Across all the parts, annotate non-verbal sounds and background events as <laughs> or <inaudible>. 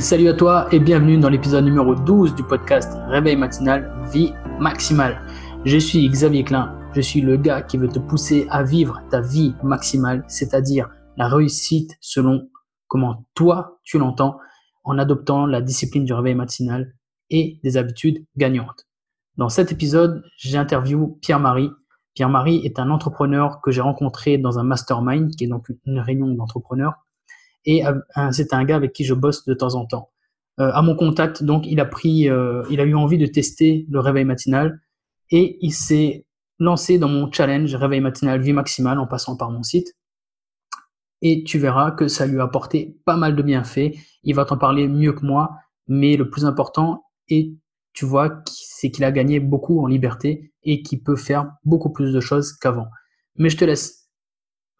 Salut à toi et bienvenue dans l'épisode numéro 12 du podcast Réveil matinal, vie maximale. Je suis Xavier Klein, je suis le gars qui veut te pousser à vivre ta vie maximale, c'est-à-dire la réussite selon comment toi tu l'entends en adoptant la discipline du réveil matinal et des habitudes gagnantes. Dans cet épisode, j'interviewe Pierre-Marie. Pierre-Marie est un entrepreneur que j'ai rencontré dans un mastermind, qui est donc une réunion d'entrepreneurs et c'est un gars avec qui je bosse de temps en temps. Euh, à mon contact, donc, il a pris, euh, il a eu envie de tester le réveil matinal et il s'est lancé dans mon challenge réveil matinal vie maximale en passant par mon site. Et tu verras que ça lui a apporté pas mal de bienfaits. Il va t'en parler mieux que moi, mais le plus important, et tu vois, c'est qu'il a gagné beaucoup en liberté et qu'il peut faire beaucoup plus de choses qu'avant. Mais je te laisse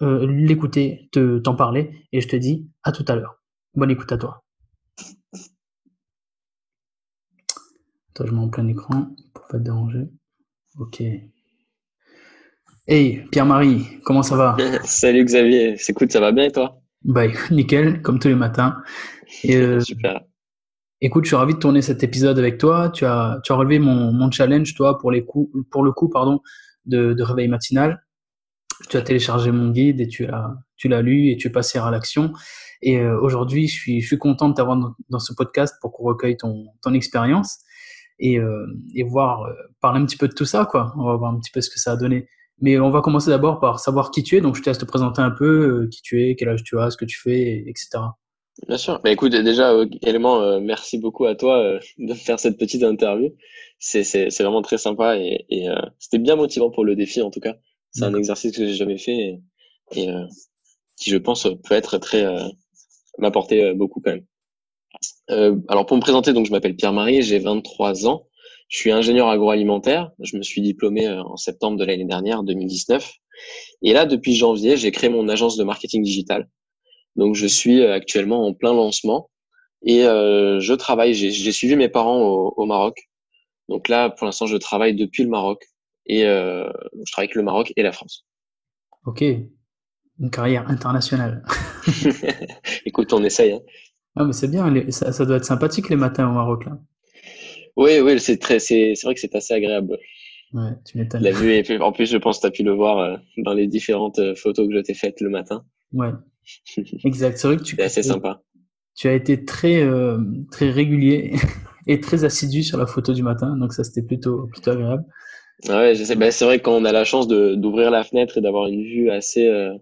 euh, l'écouter, te, t'en parler, et je te dis à tout à l'heure. Bonne écoute à toi. Attends, je mets en plein écran pour pas te déranger. Ok. Hey, Pierre-Marie, comment ça va? <laughs> Salut Xavier, cool, ça va bien et toi? Bah, nickel, comme tous les matins. Et, euh, Super. Écoute, je suis ravi de tourner cet épisode avec toi. Tu as, tu as relevé mon, mon challenge, toi, pour, les coups, pour le coup pardon, de, de réveil matinal tu as téléchargé mon guide et tu l'as, tu l'as lu et tu es passé à l'action. Et euh, aujourd'hui, je suis, je suis content de t'avoir dans, ce podcast pour qu'on recueille ton, ton expérience et, euh, et voir, euh, parler un petit peu de tout ça, quoi. On va voir un petit peu ce que ça a donné. Mais on va commencer d'abord par savoir qui tu es. Donc, je te laisse te présenter un peu qui tu es, quel âge tu as, ce que tu fais, etc. Bien sûr. Mais écoute, déjà, également, merci beaucoup à toi <laughs> de faire cette petite interview. C'est, c'est, c'est vraiment très sympa et, et c'était bien motivant pour le défi, en tout cas. C'est un exercice que j'ai jamais fait et, euh, qui, je pense, peut être très euh, m'apporter euh, beaucoup quand même. Euh, alors pour me présenter, donc je m'appelle Pierre-Marie, j'ai 23 ans, je suis ingénieur agroalimentaire, je me suis diplômé en septembre de l'année dernière, 2019, et là depuis janvier, j'ai créé mon agence de marketing digital. Donc je suis actuellement en plein lancement et euh, je travaille. J'ai suivi mes parents au, au Maroc, donc là pour l'instant je travaille depuis le Maroc et euh, je travaille avec le Maroc et la France. Ok, une carrière internationale. <laughs> <laughs> Écoute, on essaye. Hein. Ah, mais c'est bien, ça, doit être sympathique les matins au Maroc là. Oui, oui, c'est très, c'est, vrai que c'est assez agréable. Ouais, tu m'étonnes. La vue est, en plus, je pense que tu as pu le voir euh, dans les différentes euh, photos que je t'ai faites le matin. Ouais. <laughs> Exact. C'est vrai que tu. c'est assez sympa. Tu as été très, très régulier et très assidu sur la photo du matin, donc ça c'était plutôt, plutôt agréable. Ouais, je sais. Ben, c'est vrai que quand on a la chance de d'ouvrir la fenêtre et d'avoir une vue assez euh,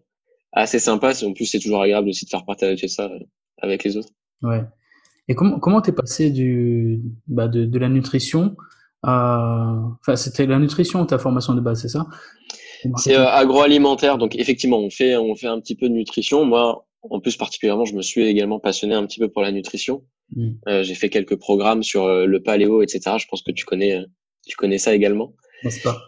assez sympa, en plus c'est toujours agréable aussi de faire partager ça euh, avec les autres. Ouais. Et comment comment t'es passé du bah de, de la nutrition à enfin c'était la nutrition ta formation de base, c'est ça? C'est euh, agroalimentaire, donc effectivement on fait on fait un petit peu de nutrition. Moi en plus particulièrement, je me suis également passionné un petit peu pour la nutrition. Mmh. Euh, j'ai fait quelques programmes sur le paléo, etc. Je pense que tu connais tu connais ça également n'est-ce pas?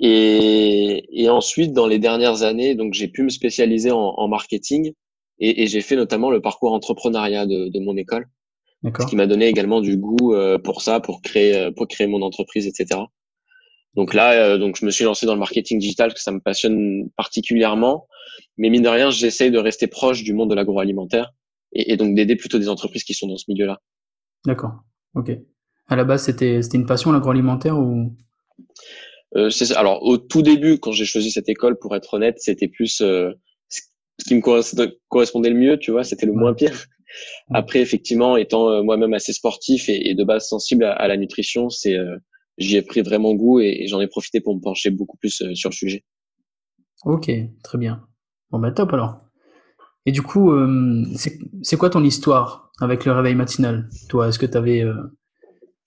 Et, et, ensuite, dans les dernières années, donc j'ai pu me spécialiser en, en marketing et, et j'ai fait notamment le parcours entrepreneuriat de, de mon école, ce qui m'a donné également du goût euh, pour ça, pour créer, euh, pour créer mon entreprise, etc. Donc là, euh, donc je me suis lancé dans le marketing digital parce que ça me passionne particulièrement, mais mine de rien, j'essaye de rester proche du monde de l'agroalimentaire et, et donc d'aider plutôt des entreprises qui sont dans ce milieu-là. D'accord. Ok. À la base, c'était c'était une passion l'agroalimentaire ou? Euh, alors au tout début, quand j'ai choisi cette école, pour être honnête, c'était plus euh, ce qui me correspondait le mieux, tu vois, c'était le moins pire. Après, effectivement, étant euh, moi-même assez sportif et, de base sensible à, la nutrition, c'est j'y ai pris vraiment goût et, j'en ai profité pour me pencher beaucoup plus sur le sujet. Ok, très bien. Bon bah top alors. Et du coup, c'est quoi ton histoire avec le réveil matinal Toi, est-ce que tu avais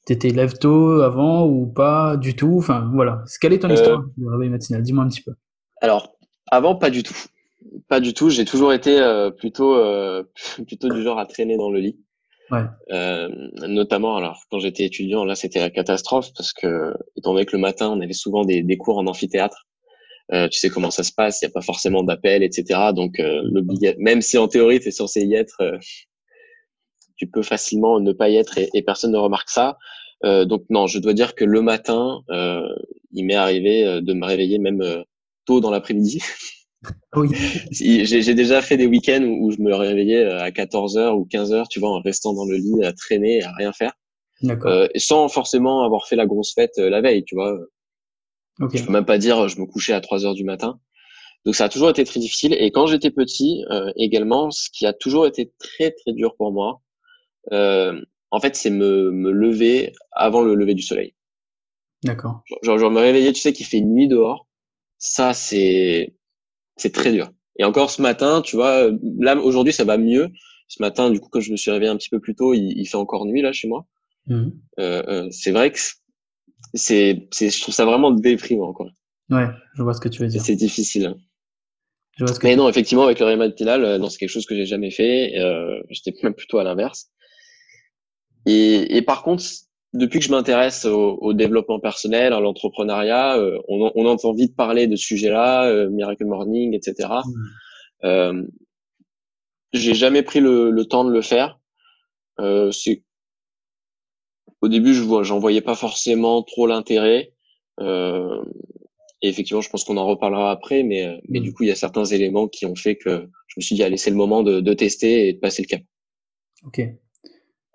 T'étais lève tôt avant ou pas du tout? Enfin, voilà. Quelle est ton histoire euh, de réveil matinal? Dis-moi un petit peu. Alors, avant, pas du tout. Pas du tout. J'ai toujours été euh, plutôt, euh, <laughs> plutôt du genre à traîner dans le lit. Ouais. notamment, alors, quand j'étais étudiant, là, c'était la catastrophe parce que, étant donné que le matin, on avait souvent des, des cours en amphithéâtre. tu sais comment ça se passe, il n'y a pas forcément d'appel, etc. Donc, même si en théorie, tu es censé y être, tu peux facilement ne pas y être et, personne ne remarque ça. Euh, donc non, je dois dire que le matin, euh, il m'est arrivé euh, de me réveiller même tôt dans l'après-midi. Oui. <laughs> J'ai déjà fait des week-ends où, je me réveillais à 14h ou 15h, tu vois, en restant dans le lit à traîner, à rien faire. Euh, sans forcément avoir fait la grosse fête la veille, tu vois. Okay. Je peux même pas dire je me couchais à 3 heures du matin. Donc ça a toujours été très difficile. Et quand j'étais petit, euh, également, ce qui a toujours été très très dur pour moi, euh, en fait, c'est me, me lever avant le lever du soleil. D'accord. Genre, genre me réveiller, tu sais qu'il fait nuit dehors. Ça, c'est c'est très dur. Et encore ce matin, tu vois, là aujourd'hui ça va mieux. Ce matin, du coup, quand je me suis réveillé un petit peu plus tôt, il, il fait encore nuit là chez moi. Mmh. Euh, euh, c'est vrai que c'est, c'est, je trouve ça vraiment déprimant, quoi. Ouais, je vois ce que tu veux dire. C'est difficile. Je vois ce que Mais non, effectivement, avec le réveil matinal, euh, non, c'est quelque chose que j'ai jamais fait. Euh, j'étais <laughs> même plutôt à l'inverse. Et, et par contre, depuis que je m'intéresse au, au, développement personnel, à l'entrepreneuriat, euh, on, on, entend vite parler de ce sujet-là, euh, Miracle Morning, etc. Mmh. Euh, j'ai jamais pris le, le, temps de le faire. Euh, c'est au début, je vois, j'en voyais pas forcément trop l'intérêt. Euh, et effectivement, je pense qu'on en reparlera après, mais, mais du mm. coup, il y a certains éléments qui ont fait que je me suis dit, allez, c'est le moment de, de, tester et de passer le cap. Ok.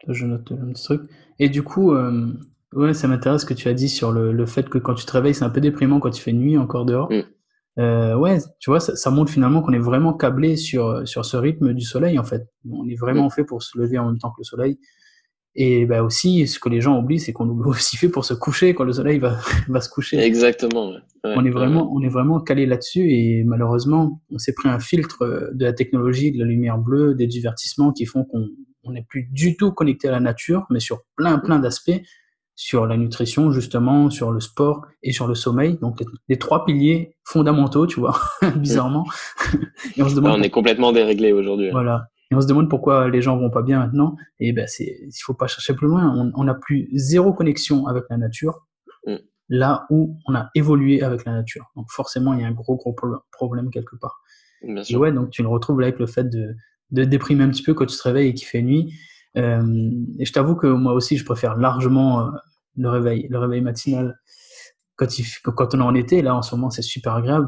Je note un petit truc. Et du coup, euh, ouais, ça m'intéresse ce que tu as dit sur le, le, fait que quand tu te réveilles, c'est un peu déprimant quand il fait nuit encore dehors. Mm. Euh, ouais, tu vois, ça, ça montre finalement qu'on est vraiment câblé sur, sur ce rythme du soleil, en fait. On est vraiment mm. fait pour se lever en même temps que le soleil. Et bah aussi, ce que les gens oublient, c'est qu'on est aussi fait pour se coucher quand le soleil va, <laughs> va se coucher. Exactement. on est vraiment, on est vraiment calé là-dessus et malheureusement, on s'est pris un filtre euh, de la technologie, de la lumière bleue, des divertissements qui font qu'on n'est plus du tout connecté à la nature, mais sur plein, plein d'aspects, sur la nutrition justement, sur le sport et sur le sommeil. Donc les, trois piliers fondamentaux, tu vois, <laughs> bizarrement. <laughs> et on se demande. on est complètement déréglé aujourd'hui. Voilà. Et on se demande pourquoi les gens vont pas bien maintenant. Et ben, c'est, il faut pas chercher plus loin. On n'a plus zéro connexion avec la nature, mm. là où on a évolué avec la nature. Donc forcément, il y a un gros, gros problème quelque part. Bien sûr. Et ouais, donc tu le retrouves là avec le fait de, de déprimer un petit peu quand tu te réveilles et qu'il fait nuit. Euh, et je t'avoue que moi aussi, je préfère largement euh, le réveil, le réveil matinal quand, il, quand on est en été, là en ce moment c'est super agréable.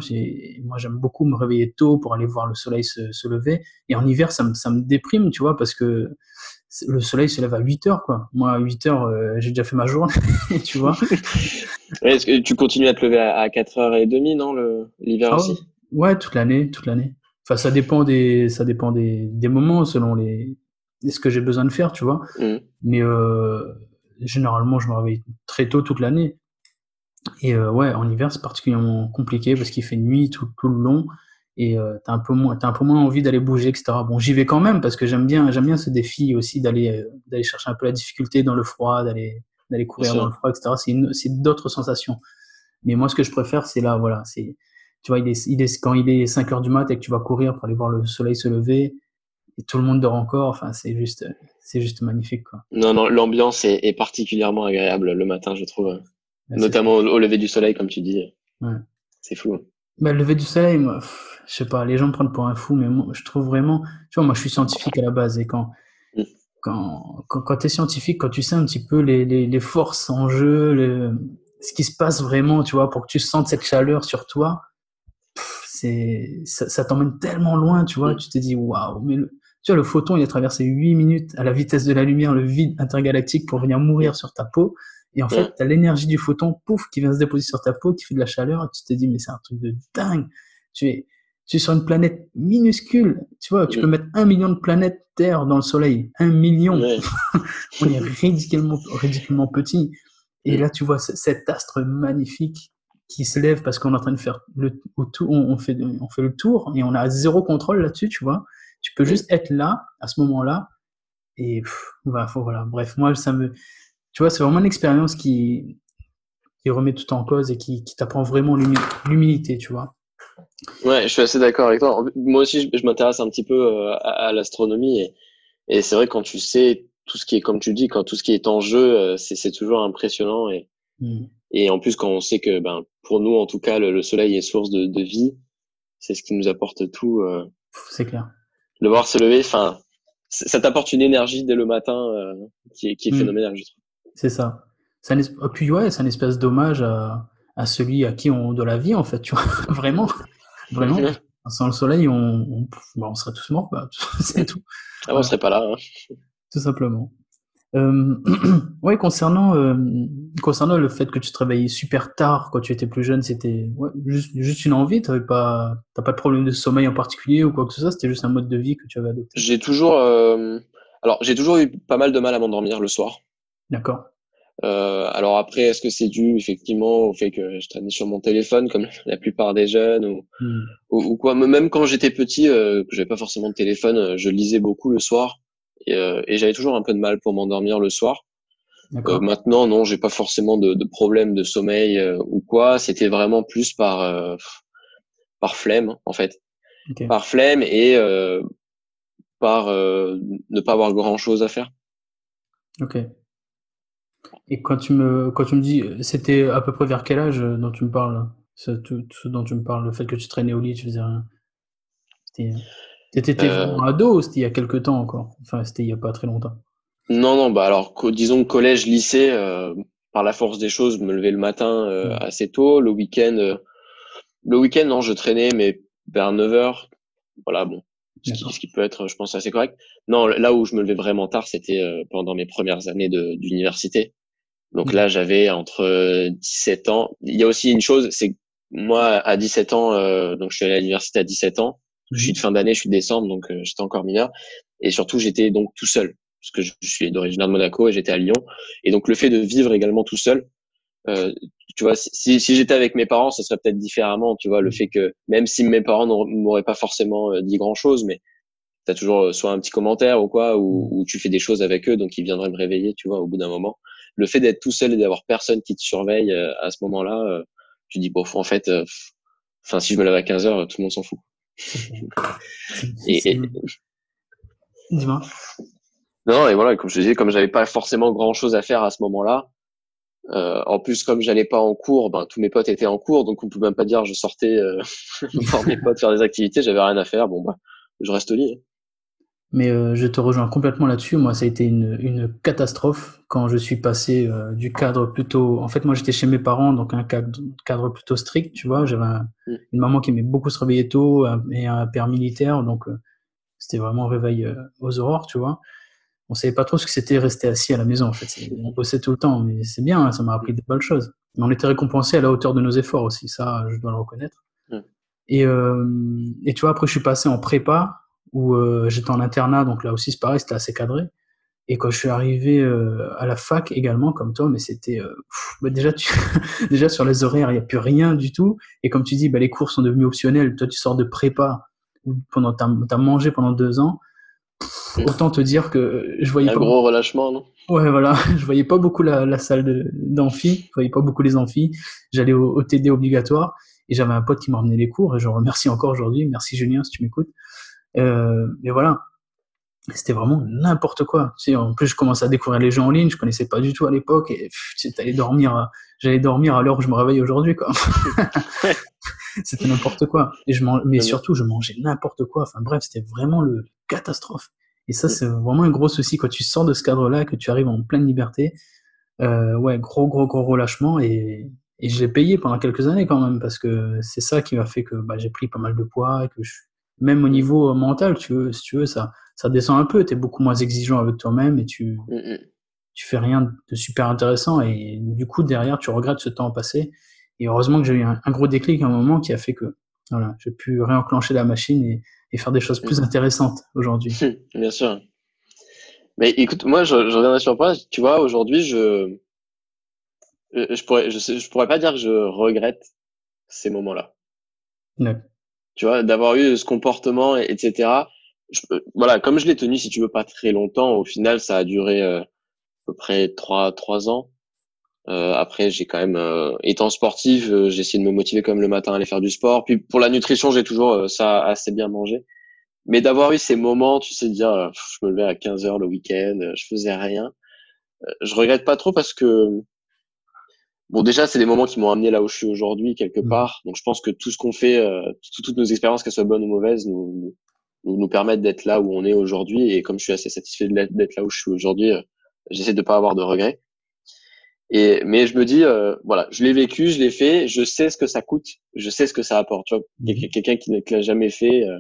Moi j'aime beaucoup me réveiller tôt pour aller voir le soleil se, se lever. Et en hiver ça me, ça me déprime, tu vois, parce que le soleil se lève à 8 heures, quoi. Moi à 8 heures, euh, j'ai déjà fait ma journée, <laughs> tu vois. <laughs> Est-ce que tu continues à te lever à, 4h30, non, l'hiver ah aussi? Ouais, toute l'année, toute l'année. Enfin, ça dépend des, ça dépend des, des moments selon les, ce que j'ai besoin de faire, tu vois. Mmh. Mais euh, généralement, je me réveille très tôt toute l'année. Et euh, ouais, en hiver, c'est particulièrement compliqué parce qu'il fait nuit tout, tout le long et euh, t'as un peu moins, t'as un peu moins envie d'aller bouger, etc. Bon, j'y vais quand même parce que j'aime bien, j'aime bien ce défi aussi d'aller, euh, d'aller chercher un peu la difficulté dans le froid, d'aller, d'aller courir dans le froid, etc. C'est c'est d'autres sensations. Mais moi, ce que je préfère, c'est là, voilà, c'est, tu vois, il est, il est, quand il est 5 heures du mat et que tu vas courir pour aller voir le soleil se lever et tout le monde dort encore, enfin, c'est juste, c'est juste magnifique, quoi. Non, non, l'ambiance est, est particulièrement agréable le matin, je trouve. Notamment au, lever du soleil, comme tu dis. Ouais. C'est fou. Bah, le lever du soleil, moi, je sais pas, les gens me prennent pour un fou, mais moi, je trouve vraiment. Tu vois, moi, je suis scientifique à la base, et quand. Mm. Quand, quand, quand tu es scientifique, quand tu sais un petit peu les, les, les forces en jeu, le, ce qui se passe vraiment, tu vois, pour que tu sentes cette chaleur sur toi, c'est ça, ça t'emmène tellement loin, tu vois, mm. tu te dis waouh, mais le, tu vois, le photon, il a traversé 8 minutes à la vitesse de la lumière, le vide intergalactique pour venir mourir sur ta peau. Et en fait, tu as l'énergie du photon, pouf, qui vient se déposer sur ta peau, qui fait de la chaleur, et tu te dis, mais c'est un truc de dingue. Tu es, tu es sur une planète minuscule. Tu vois, tu peux mettre un million de planètes Terre dans le Soleil. Un million. <laughs> On est ridiculement, ridiculement petit. Et là, tu vois cet astre magnifique qui se lève parce qu'on est en train de faire le tout, on, fait, on fait le tour et on a zéro contrôle là-dessus, tu vois. Tu peux juste être là, à ce moment-là. Et voilà, voilà. Bref, moi, ça me, tu vois, c'est vraiment une expérience qui, qui remet tout en cause et qui, qui t'apprend vraiment l'humilité, tu vois. Ouais, je suis assez d'accord avec toi. Moi aussi, je, m'intéresse un petit peu euh, à, l'astronomie et, et c'est vrai quand tu sais tout ce qui est, comme tu dis, quand tout ce qui est en jeu, euh, c'est toujours impressionnant et, mmh. et en plus quand on sait que, ben, pour nous en tout cas, le, soleil est source de, de vie, c'est ce qui nous apporte tout. Euh, c'est clair. Le voir se lever, enfin, ça t'apporte une énergie dès le matin qui est, qui est mmh. phénoménale, je trouve. C'est ça. C'est un, puis ouais, c'est un espèce d'hommage à, à celui à qui on de la vie, en fait, tu vois. <laughs> Vraiment. Vraiment. Sans le soleil, on, on, bah, on serait tous morts, bah, <laughs> c'est tout. Ah, on serait pas là. Hein. Tout simplement. Euh, <clears throat> ouais, concernant euh, concernant le fait que tu te réveillais super tard quand tu étais plus jeune, c'était ouais, juste, juste une envie. T'avais pas t'as pas de problème de sommeil en particulier ou quoi que ce soit. C'était juste un mode de vie que tu avais adopté? J'ai toujours euh, alors j'ai toujours eu pas mal de mal à m'endormir le soir. D'accord. Euh, alors après, est-ce que c'est dû effectivement au fait que je traînais sur mon téléphone comme <laughs> la plupart des jeunes ou, hmm. ou, ou, quoi? Même quand j'étais petit, euh, que j'avais pas forcément de téléphone, euh, je lisais beaucoup le soir et, euh, et j'avais toujours un peu de mal pour m'endormir le soir. Euh, maintenant, non, j'ai pas forcément de, de problème de sommeil euh, ou quoi. C'était vraiment plus par par flemme en fait, okay. par flemme et par ne pas avoir grand chose à faire. Ok. Et quand tu me, quand tu me dis, c'était à peu près vers quel âge dont tu me parles ce, dont tu me parles, le fait que tu traînais au lit, tu faisais rien? T'étais euh... ado ou c'était il y a quelques temps encore Enfin, c'était il y a pas très longtemps. Non, non, bah alors, disons collège, lycée, euh, par la force des choses, me lever le matin euh, assez tôt. Le week-end, euh, le week-end, non, je traînais, mais vers 9 heures. Voilà, bon, ce qui, ce qui, peut être, je pense, assez correct. Non, là où je me levais vraiment tard, c'était euh, pendant mes premières années d'université. Donc là, j'avais entre 17 ans. Il y a aussi une chose, c'est moi, à 17 ans, euh, donc je suis allé à l'université à 17 ans. Je suis de fin d'année, je suis de décembre, donc euh, j'étais encore mineur. Et surtout, j'étais donc tout seul, parce que je, suis d'origine de Monaco et j'étais à Lyon. Et donc le fait de vivre également tout seul, euh, tu vois, si, j'étais avec mes parents, ce serait peut-être différemment. Tu vois, le fait que même si mes parents m'auraient pas forcément euh, dit grand-chose, mais tu as toujours soit un petit commentaire ou quoi, ou, tu fais des choses avec eux, donc ils viendraient me réveiller, tu vois, au bout d'un moment le fait d'être tout seul et d'avoir personne qui te surveille à ce moment-là, tu dis bon, en fait, enfin si je me lève à 15 heures, tout le monde s'en fout. Et, et... Dis-moi. Non, et voilà, comme je disais, comme j'avais pas forcément grand chose à faire à ce moment-là, euh, en plus, comme j'allais pas en cours, ben tous mes potes étaient en cours, donc on peut même pas dire je sortais euh, <laughs> voir mes potes faire des activités, j'avais rien à faire. Bon bah, je reste au lit. Mais euh, je te rejoins complètement là-dessus. Moi, ça a été une, une catastrophe quand je suis passé euh, du cadre plutôt. En fait, moi, j'étais chez mes parents, donc un cadre, cadre plutôt strict, tu vois. J'avais un, mm. une maman qui aimait beaucoup se réveiller tôt et un père militaire, donc euh, c'était vraiment réveil euh, aux aurores, tu vois. On savait pas trop ce que c'était rester assis à la maison, en fait. On bossait tout le temps, mais c'est bien, hein, ça m'a appris des bonnes choses. Mais on était récompensé à la hauteur de nos efforts aussi, ça, je dois le reconnaître. Mm. Et, et tu vois, après, je suis passé en prépa où euh, j'étais en internat, donc là aussi c'est pareil, c'était assez cadré. Et quand je suis arrivé euh, à la fac également, comme toi, mais c'était euh, bah déjà, tu, <laughs> déjà sur les horaires, il n'y a plus rien du tout. Et comme tu dis, bah, les cours sont devenus optionnels. Toi, tu sors de prépa pendant t'as as mangé pendant deux ans. autant te dire que je voyais un pas gros relâchement, non? Ouais, voilà, <laughs> je voyais pas beaucoup la, la salle d'amphi, je voyais pas beaucoup les amphis. J'allais au, au, TD obligatoire et j'avais un pote qui m'emmenait les cours et je remercie encore aujourd'hui. Merci Julien si tu m'écoutes. Euh, mais voilà, c'était vraiment n'importe quoi. Tu sais, en plus, je commençais à découvrir les gens en ligne, je connaissais pas du tout à l'époque, et j'allais dormir, j'allais dormir à l'heure où je me réveille aujourd'hui, quoi. <laughs> <laughs> c'était n'importe quoi. Et je mais surtout, je mangeais n'importe quoi. Enfin bref, c'était vraiment le catastrophe. Et ça, c'est vraiment un gros souci quand tu sors de ce cadre-là, que tu arrives en pleine liberté. Euh, ouais, gros, gros, gros relâchement. Et, et je l'ai payé pendant quelques années quand même, parce que c'est ça qui m'a fait que bah, j'ai pris pas mal de poids, et que je, même au niveau euh, mental, tu veux, si tu veux, ça, ça descend un peu. Tu es beaucoup moins exigeant avec toi-même et tu, mmh tu fais rien de super intéressant. Et du coup, derrière, tu regrettes ce temps passé. Et heureusement que j'ai eu un, un, gros déclic à un moment qui a fait que voilà, j'ai pu réenclencher la machine et, et, faire des choses plus mmh. intéressantes aujourd'hui. <laughs> Bien sûr. Mais écoute, moi, je, je reviendrai sur toi. Tu vois, aujourd'hui, je, je pourrais, je, je pourrais pas dire que je regrette ces moments-là. Ouais tu vois, d'avoir eu ce comportement, etc. Voilà, comme je l'ai tenu, si tu veux, pas très longtemps, au final, ça a duré euh, à peu près trois trois ans. Euh, après, j'ai quand même, euh, étant sportif, euh, j'ai essayé de me motiver comme le matin à aller faire du sport. Puis pour la nutrition, j'ai toujours euh, ça assez bien mangé. Mais d'avoir eu ces moments, tu sais, de dire, je me levais à 15 heures le week-end, je faisais rien. je regrette pas trop parce que Bon, déjà, c'est des moments qui m'ont amené là où je suis aujourd'hui, quelque mmh. part. Donc, je pense que tout ce qu'on fait, euh, toutes nos expériences, qu'elles soient bonnes ou mauvaises, nous, nous, nous permettent d'être là où on est aujourd'hui. Et comme je suis assez satisfait d'être là où je suis aujourd'hui, euh, j'essaie de pas avoir de regrets. Et mais je me dis, euh, voilà, je l'ai vécu, je l'ai fait, je sais ce que ça coûte, je sais ce que ça apporte. Tu vois, mhm. quelqu'un qui ne l'a jamais fait euh,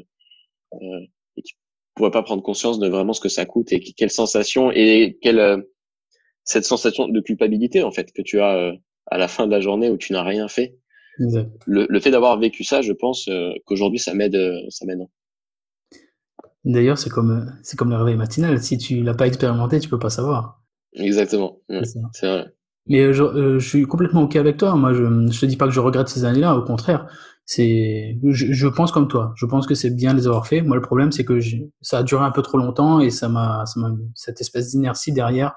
euh, et qui pourrait pas prendre conscience de vraiment ce que ça coûte et quelle sensation et quelle euh, cette sensation de culpabilité en fait que tu as euh, à la fin de la journée où tu n'as rien fait. Le, le, fait d'avoir vécu ça, je pense qu'aujourd'hui ça m'aide, ça m'aide. D'ailleurs, c'est comme c'est comme le réveil matinal. Si tu l'as pas expérimenté, tu peux pas savoir. Exactement. C'est vrai. Mais euh, je, euh, je, suis complètement ok avec toi. Moi, je, je te dis pas que je regrette ces années-là. Au contraire, c'est, je, je, pense comme toi. Je pense que c'est bien de les avoir fait. Moi, le problème, c'est que ça a duré un peu trop longtemps et ça m'a, ça cette espèce d'inertie derrière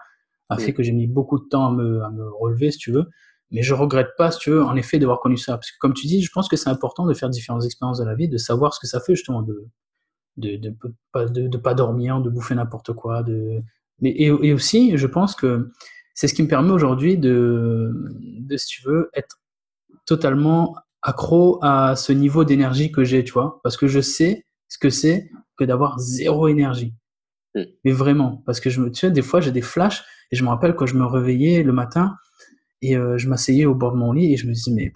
a fait que j'ai mis beaucoup de temps à me, à me relever, si tu veux. Mais je regrette pas, si tu veux, en effet, d'avoir connu ça. Parce que comme tu dis, je pense que c'est important de faire différentes expériences de la vie, de savoir ce que ça fait justement, de de de, de, pas dormir, de bouffer n'importe quoi, de mais et, et aussi, je pense que c'est ce qui me permet aujourd'hui de, de, si tu veux, être totalement accro à ce niveau d'énergie que j'ai, tu vois, parce que je sais ce que c'est que d'avoir zéro énergie. Mm. Mais vraiment, parce que je me, tu sais, des fois j'ai des flashs et je me rappelle quand je me réveillais le matin et euh, je m'asseyais au bord de mon lit et je me disais mais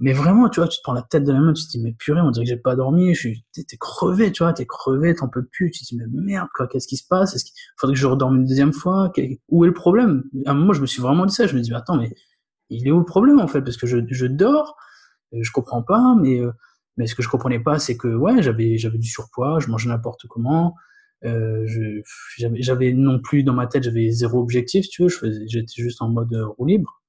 mais vraiment, tu vois, tu te prends la tête de la main, tu te dis, mais purée, on dirait que j'ai pas dormi, t'es, crevé, tu vois, t'es crevé, t'en peux plus, tu te dis, mais merde, quoi, qu'est-ce qui se passe? Est-ce qu'il faudrait que je redorme une deuxième fois? Où est le problème? À un moment, je me suis vraiment dit ça, je me dis, mais attends, mais il est où le problème, en fait? Parce que je, je dors, euh, je comprends pas, mais, euh, mais ce que je comprenais pas, c'est que, ouais, j'avais, du surpoids, je mangeais n'importe comment, euh, j'avais, non plus dans ma tête, j'avais zéro objectif, tu vois, j'étais juste en mode euh, roue libre.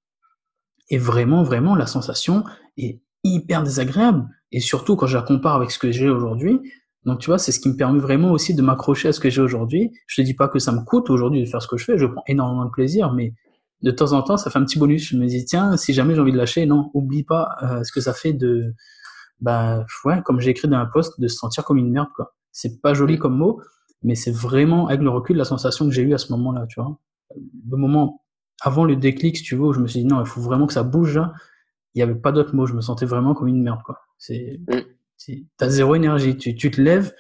Et vraiment, vraiment, la sensation est hyper désagréable. Et surtout quand je la compare avec ce que j'ai aujourd'hui. Donc, tu vois, c'est ce qui me permet vraiment aussi de m'accrocher à ce que j'ai aujourd'hui. Je te dis pas que ça me coûte aujourd'hui de faire ce que je fais. Je prends énormément de plaisir, mais de temps en temps, ça fait un petit bonus. Je me dis, tiens, si jamais j'ai envie de lâcher, non, oublie pas euh, ce que ça fait de, bah, ouais, comme j'ai écrit dans un post, de se sentir comme une merde, quoi. C'est pas joli comme mot, mais c'est vraiment, avec le recul, la sensation que j'ai eue à ce moment-là, tu vois. Le moment avant le déclic, si tu veux, où je me suis dit non, il faut vraiment que ça bouge là. Il n'y avait pas d'autre mot. Je me sentais vraiment comme une merde, quoi. C'est, mm. t'as zéro énergie. Tu, tu te lèves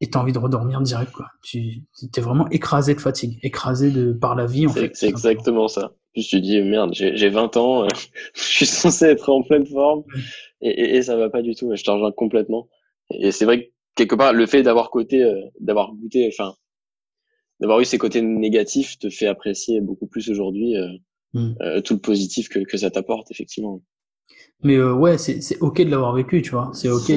et t'as envie de redormir direct, quoi. Tu es vraiment écrasé de fatigue, écrasé de par la vie, en. C'est exactement ça. Puis tu te dis merde, j'ai 20 ans, <laughs> je suis censé être en pleine forme et, et, et ça va pas du tout. Je te rejoins complètement. Et c'est vrai que quelque part, le fait d'avoir côté, euh, d'avoir goûté, enfin, d'avoir eu ces côtés négatifs te fait apprécier beaucoup plus aujourd'hui euh, mm. euh, tout le positif que, que ça t'apporte, effectivement. Mais euh, ouais, c'est ok de l'avoir vécu, tu vois. C'est ok,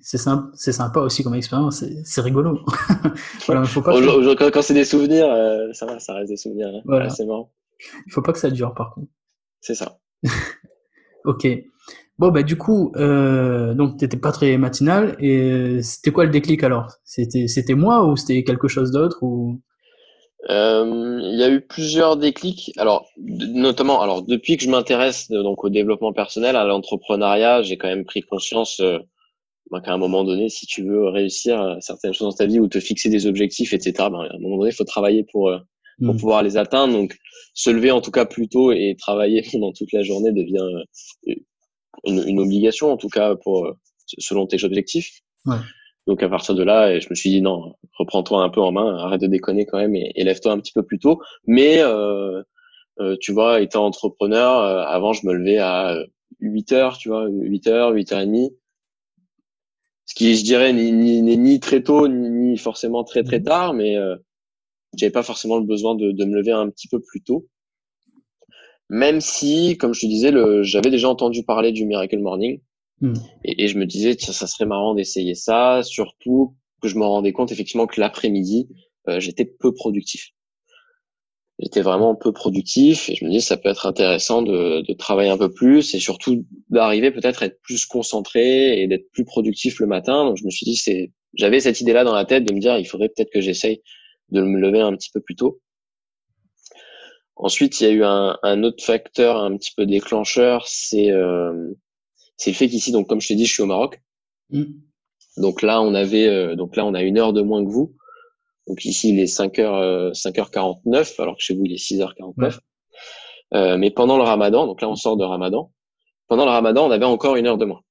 c'est sympa, sympa aussi comme expérience, c'est rigolo. <laughs> voilà, faut pas quand, quand c'est des souvenirs, euh, ça va, ça reste des souvenirs. Hein. Voilà. c'est marrant. Il faut pas que ça dure, par contre. C'est ça. <laughs> ok. Bon, bah du coup, euh, donc t'étais pas très matinal. Et c'était quoi le déclic alors? C'était moi ou c'était quelque chose d'autre ou? Euh, il y a eu plusieurs déclics. Alors, notamment, alors depuis que je m'intéresse euh, donc au développement personnel, à l'entrepreneuriat, j'ai quand même pris conscience euh, ben, qu'à un moment donné, si tu veux réussir euh, certaines choses dans ta vie ou te fixer des objectifs, etc., ben, à un moment donné, il faut travailler pour pour mmh. pouvoir les atteindre. Donc, se lever en tout cas plus tôt et travailler <laughs> pendant toute la journée devient une, une obligation, en tout cas pour selon tes objectifs. Ouais. Donc à partir de là, je me suis dit non, reprends-toi un peu en main, arrête de déconner quand même et, lève-toi un petit peu plus tôt. Mais euh, euh, tu vois, étant entrepreneur, euh, avant je me levais à 8 heures, tu vois, 8 heures, 8 heures et demie. Ce qui, je dirais, n'est ni, ni, ni, très tôt, ni, forcément très très tard, mais euh, j'avais pas forcément le besoin de, de, me lever un petit peu plus tôt. Même si, comme je te disais, j'avais déjà entendu parler du Miracle Morning. Hmm. Et, et, je me disais, tiens, ça serait marrant d'essayer ça, surtout que je me rendais compte effectivement que l'après-midi, euh, j'étais peu productif. J'étais vraiment peu productif et je me disais, ça peut être intéressant de, de travailler un peu plus et surtout d'arriver peut-être à être plus concentré et d'être plus productif le matin. Donc je me suis dit, c'est, j'avais cette idée-là dans la tête de me dire, il faudrait peut-être que j'essaye de me lever un petit peu plus tôt. Ensuite, il y a eu un, un autre facteur un petit peu déclencheur, c'est euh, c'est le fait qu'ici, donc comme je t'ai dit, je suis au Maroc. Mm. Donc là, on avait, euh, donc là, on a une heure de moins que vous. Donc ici, il est 5 h 5h49, alors que chez vous, il est 6h49. Euh, mais pendant le Ramadan, donc là, on sort de Ramadan. Pendant le Ramadan, on avait encore une heure de moins.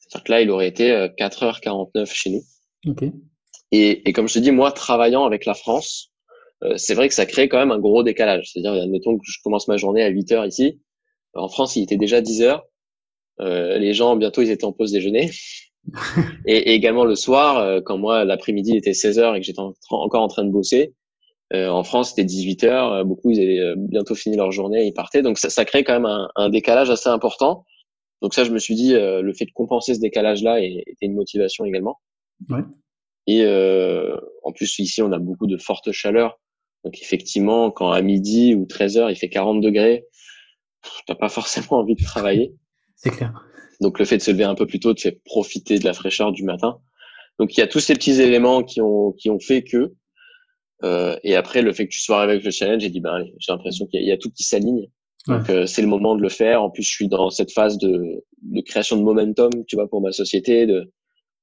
C'est-à-dire que là, il aurait été 4h49 euh, chez nous. Okay. Et, et comme je te dis, moi, travaillant avec la France, c'est vrai que ça crée quand même un gros décalage. C'est-à-dire, admettons que je commence ma journée à 8 heures ici. En France, il était déjà 10 heures. les gens, bientôt, ils étaient en pause déjeuner. <laughs> et, également le soir, quand moi, l'après-midi était 16 heures et que j'étais encore en train de bosser, euh, en France, c'était 18 heures. Euh, beaucoup, ils avaient euh, bientôt fini leur journée et ils partaient. Donc, ça, ça crée quand même un, un, décalage assez important. Donc ça, je me suis dit, le fait de compenser ce décalage-là était une motivation également. Ouais. Et en plus, ici, on a beaucoup de forte chaleur. Donc effectivement, quand à midi ou 13 heures, il fait 40 degrés, t'as pas forcément envie de travailler. <laughs> C'est clair. Donc le fait de se lever un peu plus tôt te fait profiter de la fraîcheur du matin. Donc il y a tous ces petits éléments qui ont qui ont fait que euh, et après, le fait que tu sois arrivé avec le challenge, j'ai dit, ben, allez, j'ai l'impression qu'il y, a tout qui s'aligne. Donc, euh, c'est le moment de le faire. En plus, je suis dans cette phase de, de création de momentum, tu vois, pour ma société. De,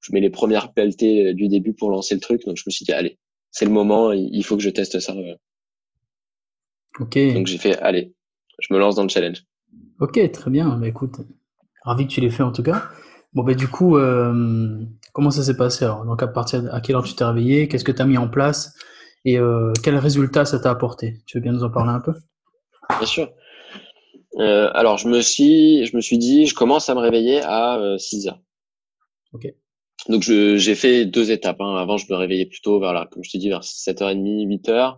je mets les premières pelletées du début pour lancer le truc. Donc, je me suis dit, allez, c'est le moment, il faut que je teste ça. Ok. Donc, j'ai fait, allez, je me lance dans le challenge. Ok, très bien. Bah, écoute, ravi que tu l'aies fait en tout cas. Bon, ben, du coup, euh, comment ça s'est passé alors? Donc, à partir à quelle heure tu t'es réveillé? Qu'est-ce que tu as mis en place? Et euh, quel résultat ça t'a apporté? Tu veux bien nous en parler un peu? Bien sûr. Euh, alors, je me, suis, je me suis dit, je commence à me réveiller à 6 euh, heures. Ok. Donc, j'ai fait deux étapes. Hein. Avant, je me réveillais plutôt vers, là, comme je t'ai dit, vers 7h30, 8h.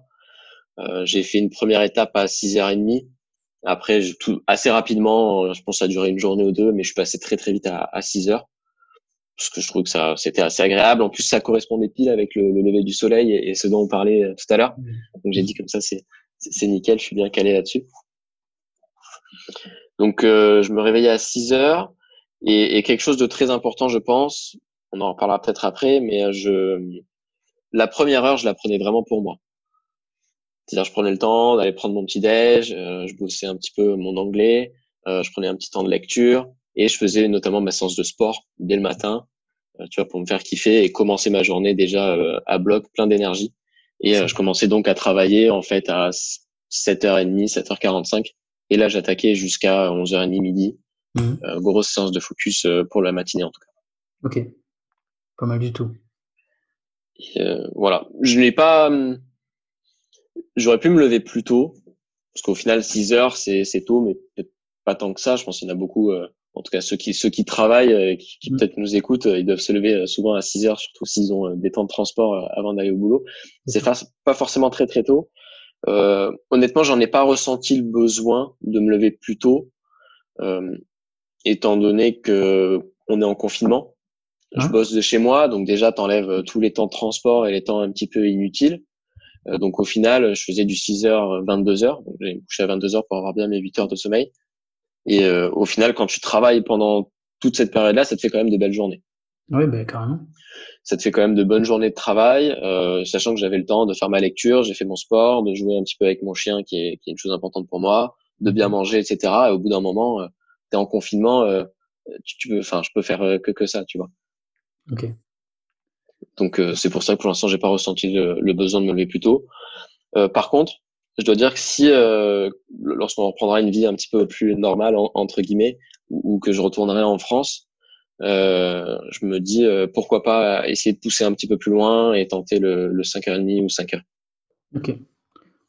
Euh, j'ai fait une première étape à 6h30. Après, tout, assez rapidement, je pense que ça a duré une journée ou deux, mais je suis passé très très vite à, à 6 heures parce que je trouve que ça c'était assez agréable. En plus, ça correspondait pile avec le, le lever du soleil et, ce dont on parlait euh, tout à l'heure. Mmh. Donc j'ai dit comme ça, c'est c'est nickel, je suis bien calé là-dessus. Donc euh, je me réveillais à 6 heures et, et, quelque chose de très important, je pense. On en reparlera peut-être après, mais euh, je la première heure, je la prenais vraiment pour moi. C'est-à-dire, je prenais le temps d'aller prendre mon petit déj, euh, je bossais un petit peu mon anglais, euh, je prenais un petit temps de lecture, et je faisais notamment ma séance de sport dès le matin, euh, tu vois, pour me faire kiffer et commencer ma journée déjà euh, à bloc, plein d'énergie. Et euh, je commençais donc à travailler en fait à 7h30, 7h45. Et là, j'attaquais jusqu'à 11h30 midi. Mmh. grosse séance de focus pour la matinée en tout cas. Ok, pas mal du tout. voilà, je n'ai pas. Hum, j'aurais pu me lever plus tôt, parce qu'au final, 6 heures, c'est tôt, mais peut-être pas tant que ça. Je pense qu'il y en a beaucoup en tout cas ceux qui ceux qui travaillent, euh, qui, qui mm. peut-être nous écoutent, euh, ils doivent se lever euh, souvent à 6 heures, surtout s'ils ont des temps de transport avant d'aller au boulot. C'est pas forcément très très tôt. Euh, honnêtement, j'en ai pas ressenti le besoin de me lever plus tôt, euh, étant donné que on est en confinement. Je hein bosse de chez moi, donc déjà t'enlèves tous les temps de transport et les temps un petit peu inutiles. donc au final, je faisais du 6h 22h, donc j'allais me coucher à 22h pour avoir bien mes 8 heures de sommeil. Et euh, au final, quand tu travailles pendant toute cette période-là, ça te fait quand même de belles journées. Oui, ben carrément. Ça te fait quand même de bonnes journées de travail, euh, sachant que j'avais le temps de faire ma lecture, j'ai fait mon sport, de jouer un petit peu avec mon chien, qui est, qui est une chose importante pour moi, de bien manger, etc. Et au bout d'un moment, euh, tu es en confinement, euh, tu, tu, peux, enfin, je peux faire euh, que que ça, tu vois. Donc c'est pour ça que pour l'instant, j'ai pas ressenti le, le, besoin de me lever plus tôt. par contre, je dois dire que si, euh, lorsqu'on reprendra une vie un petit peu plus normale, entre guillemets, ou, que je retournerai en France, euh, je me dis euh, pourquoi pas essayer de pousser un petit peu plus loin et tenter le, le 5h30 ou 5h. Ok.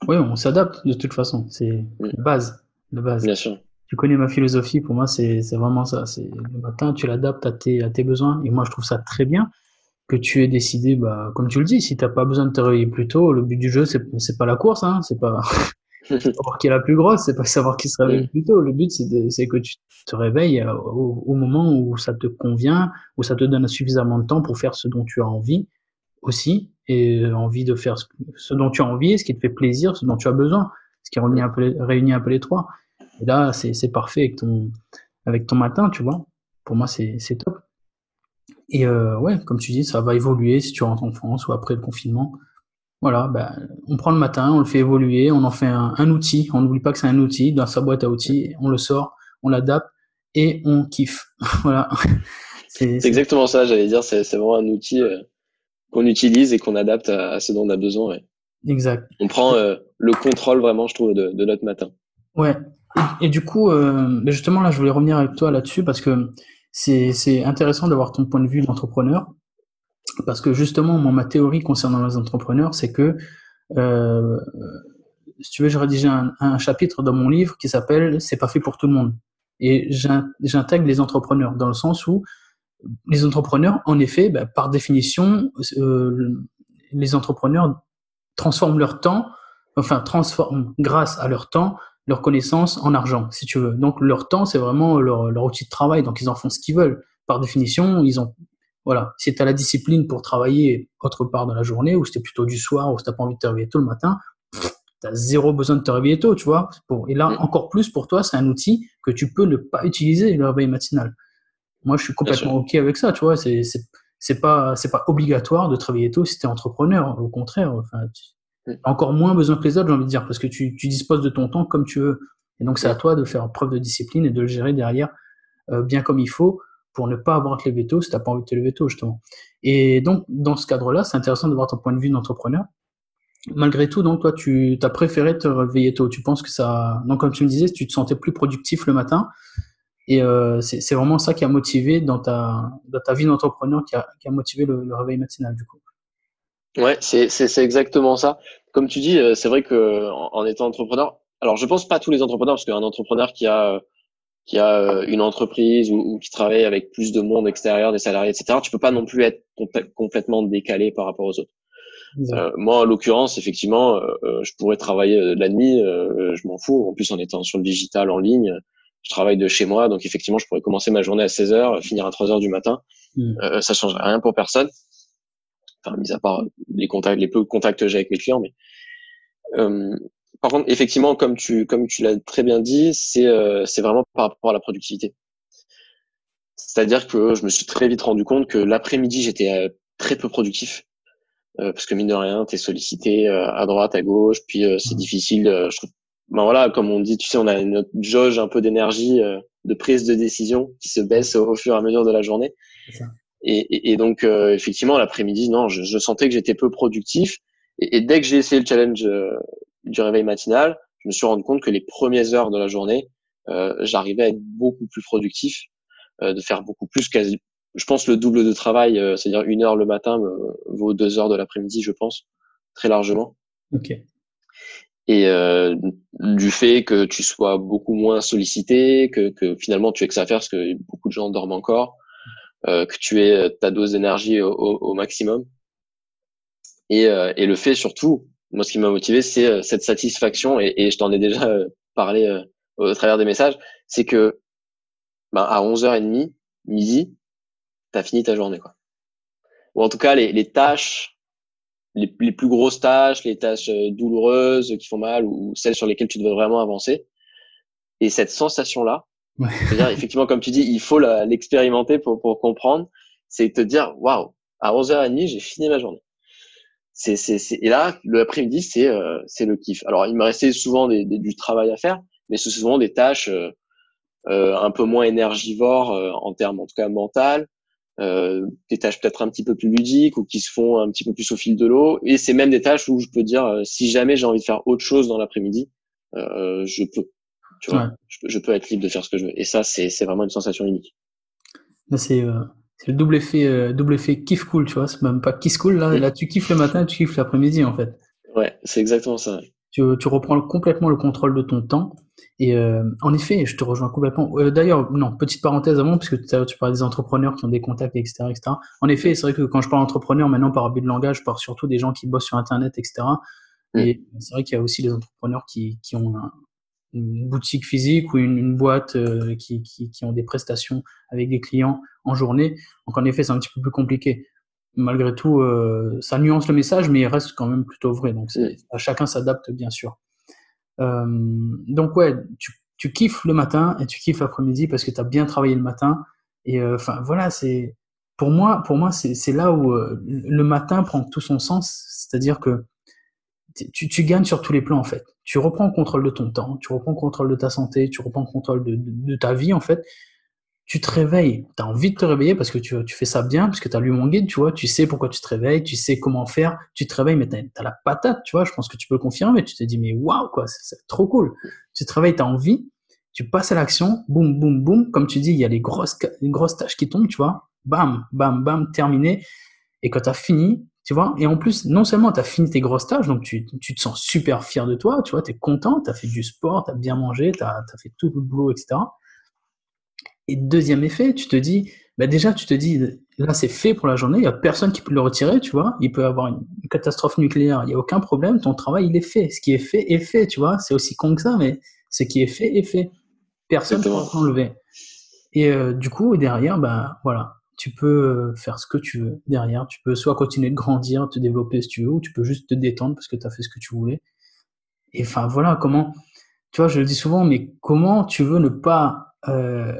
Oui, on s'adapte de toute façon. C'est la base. La base. Bien sûr. Tu connais ma philosophie, pour moi, c'est vraiment ça. C'est le matin, tu l'adaptes à tes, à tes besoins. Et moi, je trouve ça très bien que tu aies décidé, bah, comme tu le dis, si t'as pas besoin de te réveiller plus tôt, le but du jeu, c'est, c'est pas la course, hein, c'est pas <laughs> savoir qui est la plus grosse, c'est pas savoir qui se réveille plus tôt. Le but, c'est, que tu te réveilles euh, au, au, moment où ça te convient, où ça te donne suffisamment de temps pour faire ce dont tu as envie aussi, et euh, envie de faire ce, dont tu as envie, ce qui te fait plaisir, ce dont tu as besoin, ce qui réunit un peu réunit un peu les trois. Et là, c'est, parfait avec ton, avec ton matin, tu vois. Pour moi, c'est, top. Et euh, ouais, comme tu dis, ça va évoluer si tu rentres en France ou après le confinement. Voilà, ben, on prend le matin, on le fait évoluer, on en fait un, un outil. On n'oublie pas que c'est un outil dans sa boîte à outils. On le sort, on l'adapte et on kiffe. <laughs> voilà. C'est exactement ça, j'allais dire. C'est vraiment un outil euh, qu'on utilise et qu'on adapte à, ce dont on a besoin. Ouais. Exact. On prend euh, le contrôle vraiment, je trouve, de, de notre matin. Ouais. Et, du coup, euh, ben justement, là, je voulais revenir avec toi là-dessus parce que c'est intéressant d'avoir ton point de vue d'entrepreneur parce que justement, moi, ma théorie concernant les entrepreneurs, c'est que euh, si tu veux, j'ai rédigé un, un, chapitre dans mon livre qui s'appelle C'est pas fait pour tout le monde. Et j'intègre les entrepreneurs dans le sens où les entrepreneurs, en effet, bah, par définition, euh, les entrepreneurs transforment leur temps, enfin transforment grâce à leur temps leur connaissance en argent, si tu veux. Donc leur temps, c'est vraiment leur, leur, outil de travail. Donc ils en font ce qu'ils veulent. Par définition, ils ont voilà. Si tu as la discipline pour travailler autre part dans la journée, ou c'était plutôt du soir, ou si tu pas envie de te réveiller tôt le matin, tu as zéro besoin de te réveiller tôt, tu vois. et là, encore plus pour toi, c'est un outil que tu peux ne pas utiliser, le réveil matinal. Moi, je suis complètement OK avec ça, tu vois. C'est, c'est, pas, c'est pas obligatoire de travailler tôt si tu es entrepreneur. Au contraire, enfin, tu as encore moins besoin que les autres, j'ai envie de dire, parce que tu, tu disposes de ton temps comme tu veux. Et donc, c'est à toi de faire preuve de discipline et de le gérer derrière euh, bien comme il faut pour ne pas avoir à te lever tôt si tu n'as pas envie de te lever tôt, justement. Et donc, dans ce cadre-là, c'est intéressant de voir ton point de vue d'entrepreneur. Malgré tout, donc, toi, tu as préféré te réveiller tôt. Tu penses que ça. Donc, comme tu me disais, tu te sentais plus productif le matin. Et euh, c'est vraiment ça qui a motivé dans ta, dans ta vie d'entrepreneur, qui a, qui a motivé le, réveil matinal, du coup. Ouais, c'est exactement ça. Comme tu dis, euh, c'est vrai que en, étant entrepreneur, alors je pense pas tous les entrepreneurs, parce qu'un entrepreneur qui a qui a euh, une entreprise ou, qui travaille avec plus de monde extérieur, des salariés, etc., tu peux pas non plus être complètement décalé par rapport aux autres. Euh, moi, en l'occurrence, effectivement, euh, euh, je pourrais travailler la nuit, je m'en fous. En plus, en étant sur le digital en ligne, je travaille de chez moi, donc effectivement, je pourrais commencer ma journée à 16 heures, finir à 3 heures du matin. Mm. Euh, ça change rien pour personne. Enfin, mis à part les contacts, les peu de contacts que j'ai avec mes clients, mais par contre, effectivement, comme tu, comme tu l'as très bien dit, c'est euh, c'est vraiment par rapport à la productivité. C'est-à-dire que je me suis très vite rendu compte que l'après-midi, j'étais euh, très peu productif. Euh, parce que mine de rien, tu es sollicité à droite, à gauche, puis c'est mmh. difficile. je trouve, ben voilà, comme on dit, tu sais, on a une jauge un peu d'énergie, de prise de décision qui se baisse au, fur et à mesure de la journée. Et, et, et, donc, effectivement, l'après-midi, non, je, je, sentais que j'étais peu productif. Et, et, dès que j'ai essayé le challenge du réveil matinal, je me suis rendu compte que les premières heures de la journée, euh, j'arrivais à être beaucoup plus productif, euh, de faire beaucoup plus, quasi, je pense le double de travail, euh, c'est-à-dire une heure le matin vaut deux heures de l'après-midi, je pense, très largement. Ok. Et euh, du fait que tu sois beaucoup moins sollicité, que, que finalement tu aies que ça à faire parce que beaucoup de gens dorment encore, euh, que tu aies ta dose d'énergie au, au, maximum. Et, et le fait surtout moi, ce qui m'a motivé, c'est euh, cette satisfaction, et, et je t'en ai déjà euh, parlé euh, au travers des messages, c'est que ben, à 11h30, midi, tu as fini ta journée. Quoi. Ou en tout cas, les, les tâches, les, plus grosses tâches, les tâches douloureuses qui font mal, ou celles sur lesquelles tu devrais vraiment avancer. Et cette sensation-là, <laughs> c'est-à-dire, effectivement, comme tu dis, il faut l'expérimenter pour, pour comprendre, c'est te dire, waouh, à 11h30, j'ai fini ma journée c'est, c'est, c'est, et là, l'après-midi, c'est, euh, c'est le kiff. Alors, il me restait souvent des, du travail à faire, mais c'est souvent des tâches euh, euh, un peu moins énergivores en termes, en tout cas, mental, des tâches peut-être un petit peu plus ludiques ou qui se font un petit peu plus au fil de l'eau. Et c'est même des tâches où je peux dire, si jamais j'ai envie de faire autre chose dans l'après-midi, je peux. Tu vois, je, peux être libre de faire ce que je veux. Et ça, c'est, c'est vraiment une sensation unique. c'est c'est le double effet, euh, double effet kiff cool, tu vois. C'est même pas kiss cool, là, là, tu kiffes le matin et tu kiffes l'après-midi, en fait. Ouais, c'est exactement ça. Tu, tu, reprends complètement le contrôle de ton temps. Et euh, en effet, je te rejoins complètement. Euh, d'ailleurs, non, petite parenthèse avant, parce que tu parlais des entrepreneurs qui ont des contacts, etc. etc. En effet, c'est vrai que quand je parle entrepreneur, maintenant, par abus de langage, je parle surtout des gens qui bossent sur Internet, etc. Et c'est vrai qu'il y a aussi des entrepreneurs qui, qui ont un, une boutique physique ou une, boîte euh, qui, qui, qui, ont des prestations avec des clients en journée. Donc en effet, c'est un petit peu plus compliqué. Malgré tout, euh, ça nuance le message, mais il reste quand même plutôt vrai. Donc à chacun s'adapte bien sûr. Euh, donc ouais, tu, tu, kiffes le matin et tu kiffes l'après-midi parce que tu as bien travaillé le matin. Et enfin voilà, c'est pour moi, pour moi, c'est là où le matin prend tout son sens. C'est-à-dire que tu, tu, gagnes sur tous les plans en fait. Tu reprends le contrôle de ton temps, tu reprends le contrôle de ta santé, tu reprends le contrôle de, de, ta vie en fait. Tu te réveilles, tu as envie de te réveiller parce que tu, tu fais ça bien, parce que tu as lu mon guide, tu vois, tu sais pourquoi tu te réveilles, tu sais comment faire, tu te réveilles, mais tu as, la patate, tu vois, je pense que tu peux le confirmer, tu te dis, mais waouh, quoi, c'est trop cool. Tu te réveilles, tu as envie, tu passes à l'action, boum, boum, boum, comme tu dis, il y a les grosses, les grosses tâches qui tombent, tu vois, bam, bam, bam, terminé. Et quand tu as fini, Tu vois? Et en plus, non seulement tu as fini tes grosses tâches, donc tu, tu, te sens super fier de toi, tu vois, tu es content, tu as fait du sport, tu as bien mangé, tu as, fait tout le boulot, etc. Et deuxième effet, tu te dis, bah déjà, tu te dis, là, c'est fait pour la journée, il n'y a personne qui peut le retirer, tu vois. Il peut y avoir une, catastrophe nucléaire, il n'y a aucun problème, ton travail, il est fait. Ce qui est fait est fait, tu vois. C'est aussi con que ça, mais ce qui est fait est fait. Personne ne peut l'enlever. Et euh, du coup, derrière, bah voilà, tu peux faire ce que tu veux derrière. Tu peux soit continuer de grandir, te développer si tu veux, ou tu peux juste te détendre parce que tu as fait ce que tu voulais. Et enfin, voilà, comment, tu vois, je le dis souvent, mais comment tu veux ne pas euh,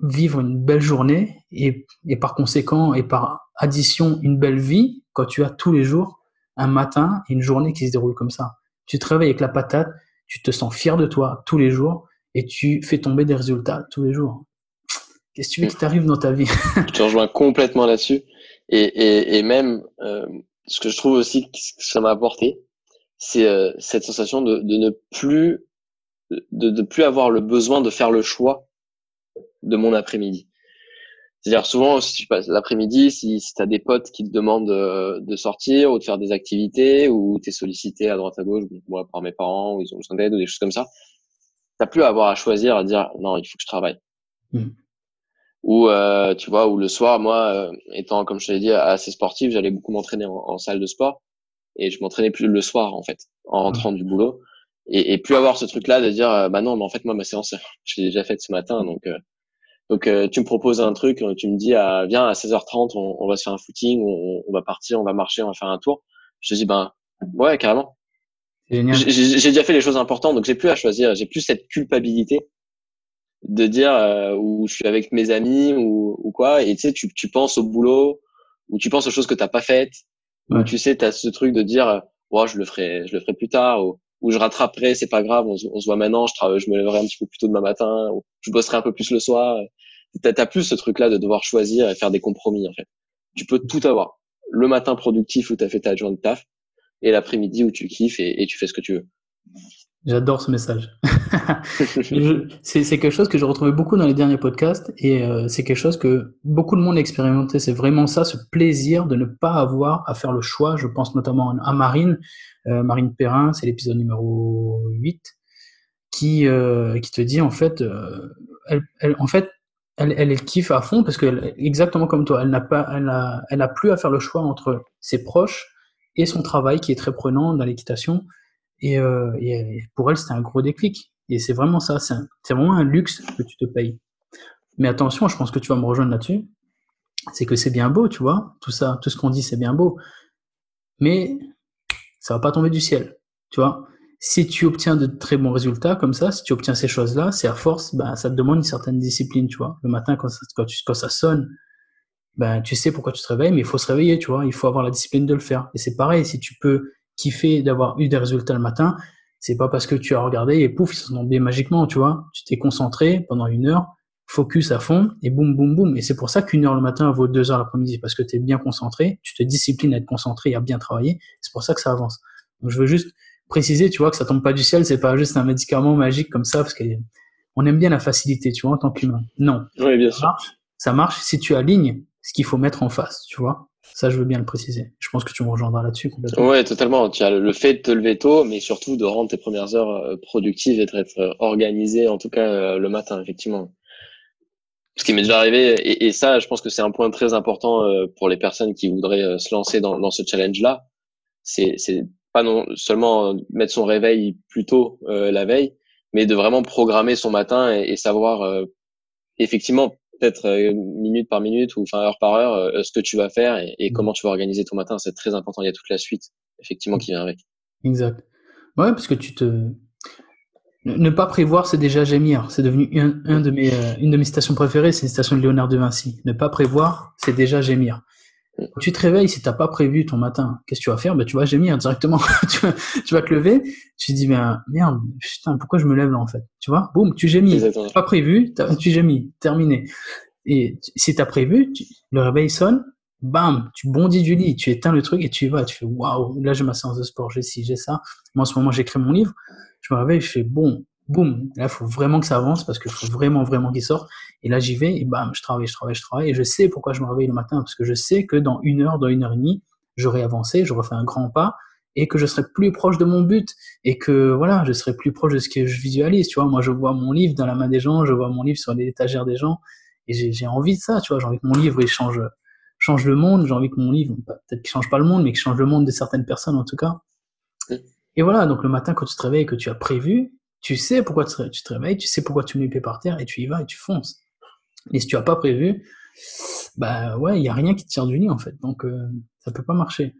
vivre une belle journée et, et, par conséquent, et par addition, une belle vie quand tu as tous les jours un matin et une journée qui se déroule comme ça. Tu te réveilles avec la patate, tu te sens fier de toi tous les jours et tu fais tomber des résultats tous les jours. Qu'est-ce que tu veux qui t'arrive dans ta vie? Je te rejoins complètement là-dessus. Et, et, et, même, euh, ce que je trouve aussi que ça m'a apporté, c'est euh, cette sensation de, de ne plus de ne plus avoir le besoin de faire le choix de mon après-midi. C'est-à-dire souvent, si tu passes l'après-midi, si, si tu as des potes qui te demandent de, de, sortir ou de faire des activités ou tu es sollicité à droite à gauche, moi par mes parents, ou ils ont besoin d'aide ou des choses comme ça, t'as plus à avoir à choisir, à dire non, il faut que je travaille. Mmh ou euh, tu vois, ou le soir, moi, euh, étant comme je te l'ai dit assez sportif, j'allais beaucoup m'entraîner en, salle de sport et je m'entraînais plus le soir en fait, en rentrant du boulot et, et plus avoir ce truc-là de dire euh, bah non, mais en fait moi ma séance, <laughs> je l'ai déjà faite ce matin, donc donc tu me proposes un truc, tu me dis ah, viens à 16h30, on, on, va se faire un footing, on, on, va partir, on va marcher, on va faire un tour. Je te dis ben ouais carrément. J'ai déjà fait les choses importantes, donc j'ai plus à choisir, j'ai plus cette culpabilité de dire euh, où je suis avec mes amis ou, ou quoi. Et tu sais tu, tu penses au boulot ou tu penses aux choses que t'as pas faites. Ou tu sais tu as ce truc de dire ouais, je le ferai je le ferai plus tard. Ou, ou je rattraperai c'est pas grave on, on, se voit maintenant je travaille je me lèverai un petit peu plus tôt demain matin. Ou je bosserai un peu plus le soir. T'as as plus ce truc là de devoir choisir et faire des compromis en fait. Tu peux tout avoir. Le matin productif où tu as fait ta journée de taf et l'après-midi où tu kiffes et, et tu fais ce que tu veux J'adore ce message. <laughs> c'est quelque chose que j'ai retrouvé beaucoup dans les derniers podcasts et euh, c'est quelque chose que beaucoup de monde a expérimenté. C'est vraiment ça, ce plaisir de ne pas avoir à faire le choix. Je pense notamment à Marine, euh, Marine Perrin, c'est l'épisode numéro 8, qui, euh, qui te dit en fait, elle, elle, en fait, elle, elle, elle, kiffe à fond parce que exactement comme toi, elle n'a pas, elle a, elle a plus à faire le choix entre ses proches et son travail qui est très prenant dans l'équitation et, euh, et pour elle, c'était un gros déclic. Et c'est vraiment ça, c'est vraiment un luxe que tu te payes. Mais attention, je pense que tu vas me rejoindre là-dessus. C'est que c'est bien beau, tu vois, tout ça, tout ce qu'on dit, c'est bien beau. Mais ça va pas tomber du ciel, tu vois. Si tu obtiens de très bons résultats comme ça, si tu obtiens ces choses-là, c'est à force, ben, ça te demande une certaine discipline, tu vois. Le matin, quand ça, quand ça sonne, ben, tu sais pourquoi tu te réveilles, mais il faut se réveiller, tu vois. Il faut avoir la discipline de le faire. Et c'est pareil, si tu peux fait d'avoir eu des résultats le matin, c'est pas parce que tu as regardé et pouf, ils sont tombés magiquement, tu vois. Tu t'es concentré pendant une heure, focus à fond, et boum, boum, boum. Et c'est pour ça qu'une heure le matin vaut deux heures l'après-midi, parce que tu es bien concentré, tu te disciplines à être concentré et à bien travailler. C'est pour ça que ça avance. Donc je veux juste préciser, tu vois, que ça tombe pas du ciel, c'est pas juste un médicament magique comme ça, parce qu'on aime bien la facilité, tu vois, en tant qu'humain. Non. Oui, bien sûr. ça marche si tu alignes ce qu'il faut mettre en face, tu vois. Ça, je veux bien le préciser. Je pense que tu me rejoindras là-dessus complètement. Ouais, totalement. Tu as le fait de te lever tôt, mais surtout de rendre tes premières heures euh, productives et d'être euh, organisé, en tout cas euh, le matin, effectivement. Ce qui m'est déjà arrivé, et, ça, je pense que c'est un point très important pour les personnes qui voudraient se lancer dans, ce challenge-là. C'est, pas non seulement mettre son réveil plus tôt la veille, mais de vraiment programmer son matin et savoir effectivement peut-être euh, minute par minute ou enfin heure par heure euh, ce que tu vas faire et, mm. comment tu vas organiser ton matin. C'est très important. Il y a toute la suite effectivement qui vient avec. Exact. Ouais, parce que tu te ne pas prévoir, c'est déjà gémir. C'est devenu un, de mes, euh, une de mes citations préférées, c'est une citation de Léonard de Vinci. Ne pas prévoir, c'est déjà gémir. Tu te réveilles, si t'as pas prévu ton matin, qu'est-ce que tu vas faire? Ben, Tu vas gémir directement. <laughs> tu, vas, tu, vas, te lever, tu te dis, ben, merde, putain, pourquoi je me lève là en fait? Tu vois? Boum, tu gémis. Pas prévu, tu gémis. Terminé. Et si t'as prévu, le réveil sonne, bam, tu bondis du lit, tu éteins le truc et tu y vas. Tu fais, waouh, là j'ai ma séance de sport, j'ai ci, j'ai ça. Moi en ce moment, j'écris mon livre. Je me réveille, je fais, bon, boum, là, il faut vraiment que ça avance parce qu'il faut vraiment, vraiment qu'il sorte. Et là, j'y vais et bam, je travaille, je travaille, je travaille. Et je sais pourquoi je me réveille le matin parce que je sais que dans une heure, dans une heure et demie, j'aurais avancé, j'aurais fait un grand pas et que je serais plus proche de mon but et que voilà, je serais plus proche de ce que je visualise. Tu vois, moi, je vois mon livre dans la main des gens, je vois mon livre sur les étagères des gens et j'ai envie de ça. Tu vois, j'ai envie que mon livre il change, change le monde. J'ai envie que mon livre, peut-être qu'il change pas le monde, mais qu'il change le monde de certaines personnes en tout cas. Et voilà, donc le matin quand tu te réveilles, que tu as prévu, tu sais pourquoi tu te réveilles, tu sais pourquoi tu mets les pieds par terre et tu y vas et tu fonces. Et si tu as pas prévu, bah ouais, il y a rien qui te tire du lit en fait. Donc euh, ça peut pas marcher.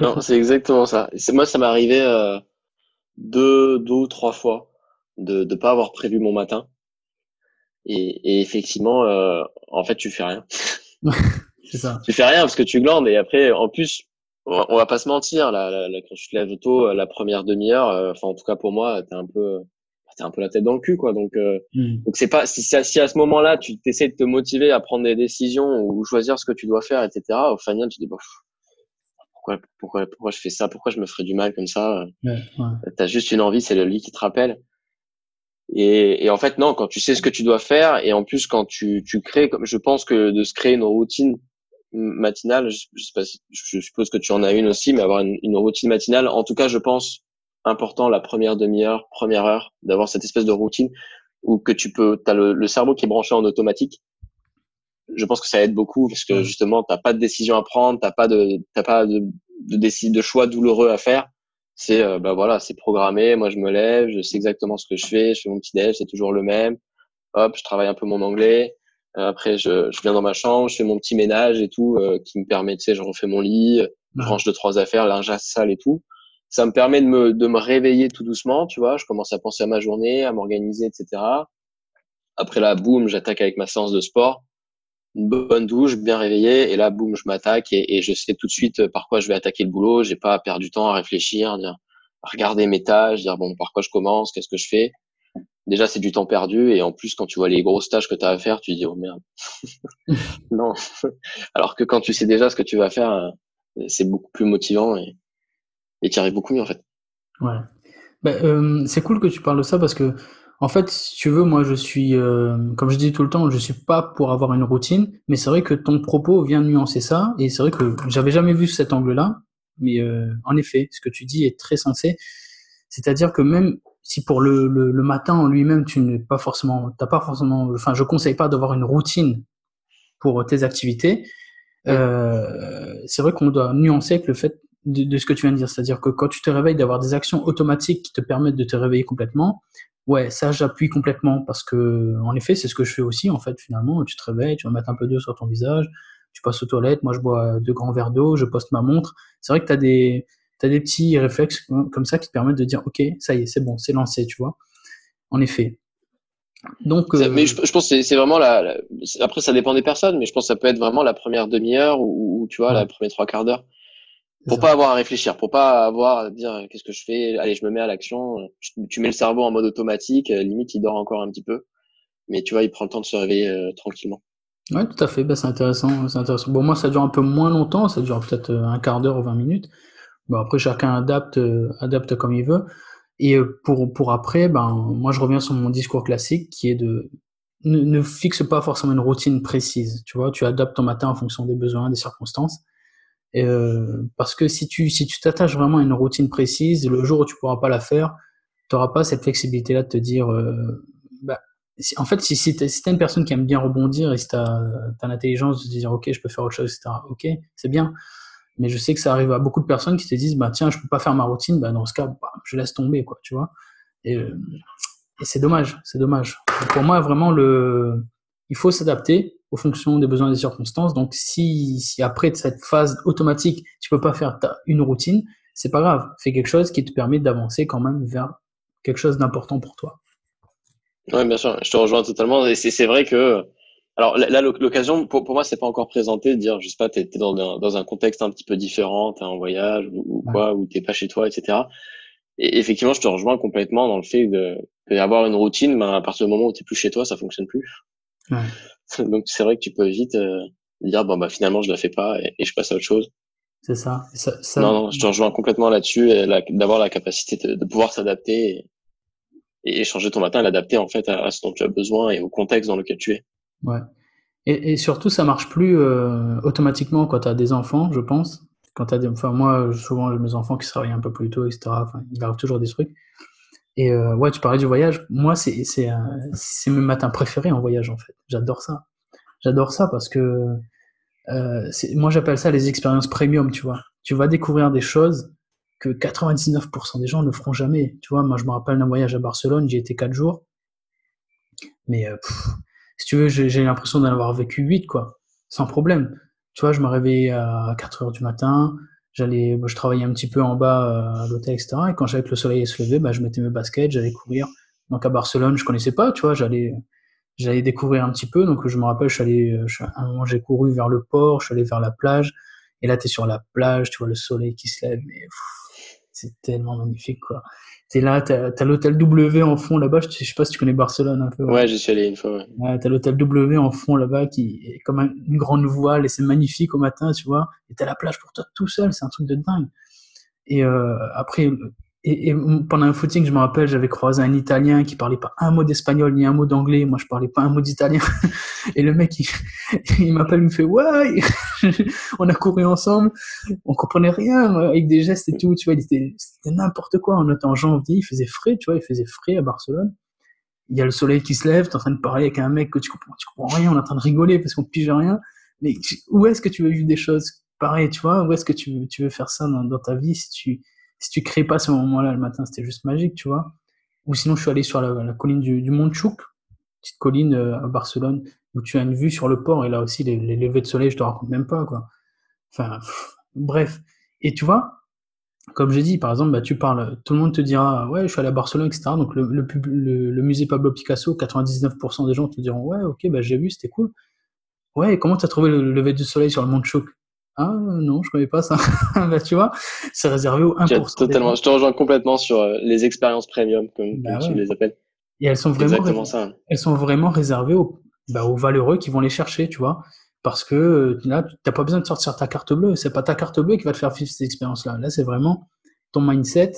Non, c'est exactement ça. Moi, ça m'est arrivé euh, deux, deux ou trois fois de ne pas avoir prévu mon matin. Et, et effectivement, euh, en fait, tu fais rien. <laughs> c'est ça. Tu fais rien parce que tu glandes et après, en plus, on va pas se mentir, là, quand tu te lèves tôt, la première demi-heure, euh, enfin en tout cas pour moi, t'es un peu, t'es un peu la tête dans le cul, quoi. Donc, euh, hmm. donc c'est pas si, si à ce moment-là tu t'essaies de te motiver à prendre des décisions ou choisir ce que tu dois faire, etc. Au final, tu dis bon, pourquoi, pourquoi, pourquoi je fais ça, pourquoi je me ferais du mal comme ça? Ouais, ouais. T'as juste une envie, c'est le lit qui te rappelle. Et, et, en fait, non, quand tu sais ce que tu dois faire, et en plus quand tu, tu crées, comme je pense que de se créer une routine matinale, je, je, sais pas je suppose que tu en as une aussi, mais avoir une, une, routine matinale, en tout cas, je pense important la première demi-heure, première heure, d'avoir cette espèce de routine où que tu peux, t'as le, le cerveau qui est branché en automatique. Je pense que ça aide beaucoup parce que justement, t'as pas de décision à prendre, t'as pas de, t'as pas de, de, de choix douloureux à faire c'est euh, bah voilà, c'est programmé. Moi, je me lève, je sais exactement ce que je fais. Je fais mon petit déj, c'est toujours le même. Hop, je travaille un peu mon anglais. Euh, après, je, je, viens dans ma chambre, je fais mon petit ménage et tout, euh, qui me permet, tu sais, je refais mon lit, je range deux trois affaires, linge sale et tout. Ça me permet de me de me réveiller tout doucement, tu vois. Je commence à penser à ma journée, à m'organiser, etc. Après là, boum, j'attaque avec ma séance de sport une bonne douche, bien réveillé, et là, boum, je m'attaque et, et, je sais tout de suite par quoi je vais attaquer le boulot. J'ai pas à perdre du temps à réfléchir, dire, à regarder mes tâches, dire bon, par quoi je commence, qu'est-ce que je fais. Déjà, c'est du temps perdu, et en plus, quand tu vois les grosses tâches que tu as à faire, tu dis oh merde, <laughs> non. Alors que quand tu sais déjà ce que tu vas faire, c'est beaucoup plus motivant et et tu arrives beaucoup mieux en fait. Ouais. Bah, euh, c'est cool que tu parles de ça parce que en fait, si tu veux, moi, je suis, euh, comme je dis tout le temps, je suis pas pour avoir une routine, mais c'est vrai que ton propos vient nuancer ça, et c'est vrai que j'avais jamais vu cet angle-là, mais euh, en effet, ce que tu dis est très sensé. C'est-à-dire que même si pour le, le, le matin en lui-même, tu n'es pas forcément, t'as pas forcément, enfin, je conseille pas d'avoir une routine pour tes activités. Euh, c'est vrai qu'on doit nuancer avec le fait de, de, ce que tu viens de dire, c'est-à-dire que quand tu te réveilles, d'avoir des actions automatiques qui te permettent de te réveiller complètement, Ouais, ça j'appuie complètement parce que en effet c'est ce que je fais aussi en fait finalement. Tu te réveilles, tu vas mettre un peu d'eau sur ton visage, tu passes aux toilettes, moi je bois deux grands verres d'eau, je poste ma montre. C'est vrai que tu as des as des petits réflexes comme ça qui te permettent de dire ok ça y est c'est bon c'est lancé tu vois. En effet. Donc, euh... mais je, je, pense que c'est vraiment la, Après, ça dépend des personnes, mais je pense que ça peut être vraiment la première demi-heure ou, ou, tu vois, la première trois quarts d'heure pour pas avoir à réfléchir, pour pas avoir à dire qu'est-ce que je fais, allez, je me mets à l'action. Tu mets le cerveau en mode automatique, euh, limite il dort encore un petit peu, mais tu vois, il prend le temps de se réveiller euh, tranquillement. Ouais, tout à fait. Bah, c'est intéressant, c'est intéressant. Bon, moi, ça dure un peu moins longtemps, ça dure peut-être un quart d'heure ou 20 minutes. Bon, après, chacun adapte, adapte comme il veut. Et pour, pour après, ben, moi, je reviens sur mon discours classique qui est de ne, fixe pas forcément une routine précise. Tu vois, tu adaptes ton matin en fonction des besoins, des circonstances. Euh, parce que si tu si tu t'attaches vraiment à une routine précise, le jour où tu pourras pas la faire, tu n'auras pas cette flexibilité-là de te dire, euh, bah, en fait, si, si tu es, une personne qui aime bien rebondir et si tu as, l'intelligence de te dire, OK, je peux faire autre chose, etc., OK, c'est bien. Mais je sais que ça arrive à beaucoup de personnes qui te disent, bah, tiens, je peux pas faire ma routine, bah, dans ce cas, bah, je laisse tomber, quoi, tu vois. Et, euh, et c'est dommage, c'est dommage. Pour moi, vraiment, le, il faut s'adapter aux fonctions des besoins et des circonstances. Donc, si, si après cette phase automatique, tu peux pas faire une routine, c'est pas grave. Fais quelque chose qui te permet d'avancer quand même vers quelque chose d'important pour toi. Oui, bien sûr. Je te rejoins totalement. Et c'est vrai que, alors là, l'occasion, pour, pour moi, c'est pas encore présenté de dire, je sais pas, t'es es dans, un, dans un contexte un petit peu différent, t'es en voyage ou, quoi, ou t'es pas chez toi, etc. Et effectivement, je te rejoins complètement dans le fait de d'avoir une routine, ben, à partir du moment où t'es plus chez toi, ça fonctionne plus. Ouais. <laughs> Donc c'est vrai que tu peux vite euh, dire bon bah finalement je la fais pas et, je passe à autre chose. C'est ça. Ça, ça. Non, non, je te rejoins complètement là-dessus, d'avoir la capacité de, de pouvoir s'adapter et, et, changer ton matin, l'adapter en fait à, ce dont tu as besoin et au contexte dans lequel tu es. Ouais. Et, surtout, ça marche plus euh, automatiquement quand tu as des enfants, je pense. quand as des, enfin, moi, souvent, j'ai mes enfants qui se réveillent un peu plus tôt, etc. Il arrive toujours des trucs. Et euh, ouais, tu parlais du voyage. Moi, c'est mes matins préférés en voyage en fait. J'adore ça. J'adore ça parce que euh, moi j'appelle ça les expériences premium. Tu vois, tu vas découvrir des choses que 99% des gens ne feront jamais. Tu vois, moi je me rappelle d'un voyage à Barcelone. J'y étais quatre jours. Mais si tu veux, j'ai l'impression d'en avoir vécu 8 quoi, sans problème. Tu vois, je me réveillais à 4 heures du matin j'allais, je travaillais un petit peu en bas euh, à l'hôtel, etc. Et quand j'avais que le soleil se lever, bah, je mettais mes baskets, j'allais courir. Donc à Barcelone, je connaissais pas, tu vois, j'allais, j'allais découvrir un petit peu. Donc je me rappelle, je suis allé, euh, à un moment j'ai couru vers le port, je suis allé vers la plage. Et là, tu es sur la plage, tu vois le soleil qui se lève, mais c'est tellement magnifique, quoi. T'es là, t'as as, l'hôtel W en fond là-bas. Je, sais pas si tu connais Barcelone un peu. Ouais, j'y suis allé une fois. Ouais. t'as l'hôtel W en fond là-bas qui est comme une grande voile et c'est magnifique au matin, tu vois. Et t'as la plage pour toi tout seul, c'est un truc de dingue. Et euh, après, et, pendant un footing, je me rappelle, j'avais croisé un Italien qui parlait pas un mot d'espagnol ni un mot d'anglais. Moi, je parlais pas un mot d'italien. <laughs> Et le mec, il, <laughs> il m'appelle, il me fait ouais. <laughs> on a couru ensemble, on comprenait rien avec des gestes et tout. Tu vois, c'était n'importe quoi. On était en janvier, il faisait frais, tu vois, il faisait frais à Barcelone. Il y a le soleil qui se lève, t'es en train de parler avec un mec que tu comprends, comprends rien, on est en train de rigoler parce qu'on pige rien. Mais où est-ce que tu veux vivre des choses pareilles, tu vois? Où est-ce que tu, tu veux faire ça dans, dans ta vie si tu si tu crées pas ce moment-là le matin, c'était juste magique, tu vois. Ou sinon, je suis allé sur la, colline du, du Montchouk, petite colline euh, à Barcelone, où tu as une vue sur le port, et là aussi, les, levées de soleil, je te raconte même pas, quoi. Enfin, bref. Et tu vois, comme j'ai dit, par exemple, bah, tu parles, tout le monde te dira, ouais, je suis allé à Barcelone, etc. Donc, le, musée Pablo Picasso, 99% des gens te diront, ouais, ok, bah, j'ai vu, c'était cool. Ouais, comment tu as trouvé le lever du soleil sur le Mont Chouk ah non, je connais pas ça. <laughs> bah, tu vois, c'est réservé aux 1%. Totalement, je te rejoins complètement sur euh, les expériences premium, comme, bah tu les appelles. Et elles sont vraiment, ça. elles sont vraiment réservées aux, bah, aux valeureux qui vont les chercher, tu vois. Parce que euh, là, tu n'as pas besoin de sortir ta carte bleue. C'est pas ta carte bleue qui va te faire vivre cette expérience-là. Là, c'est vraiment ton mindset,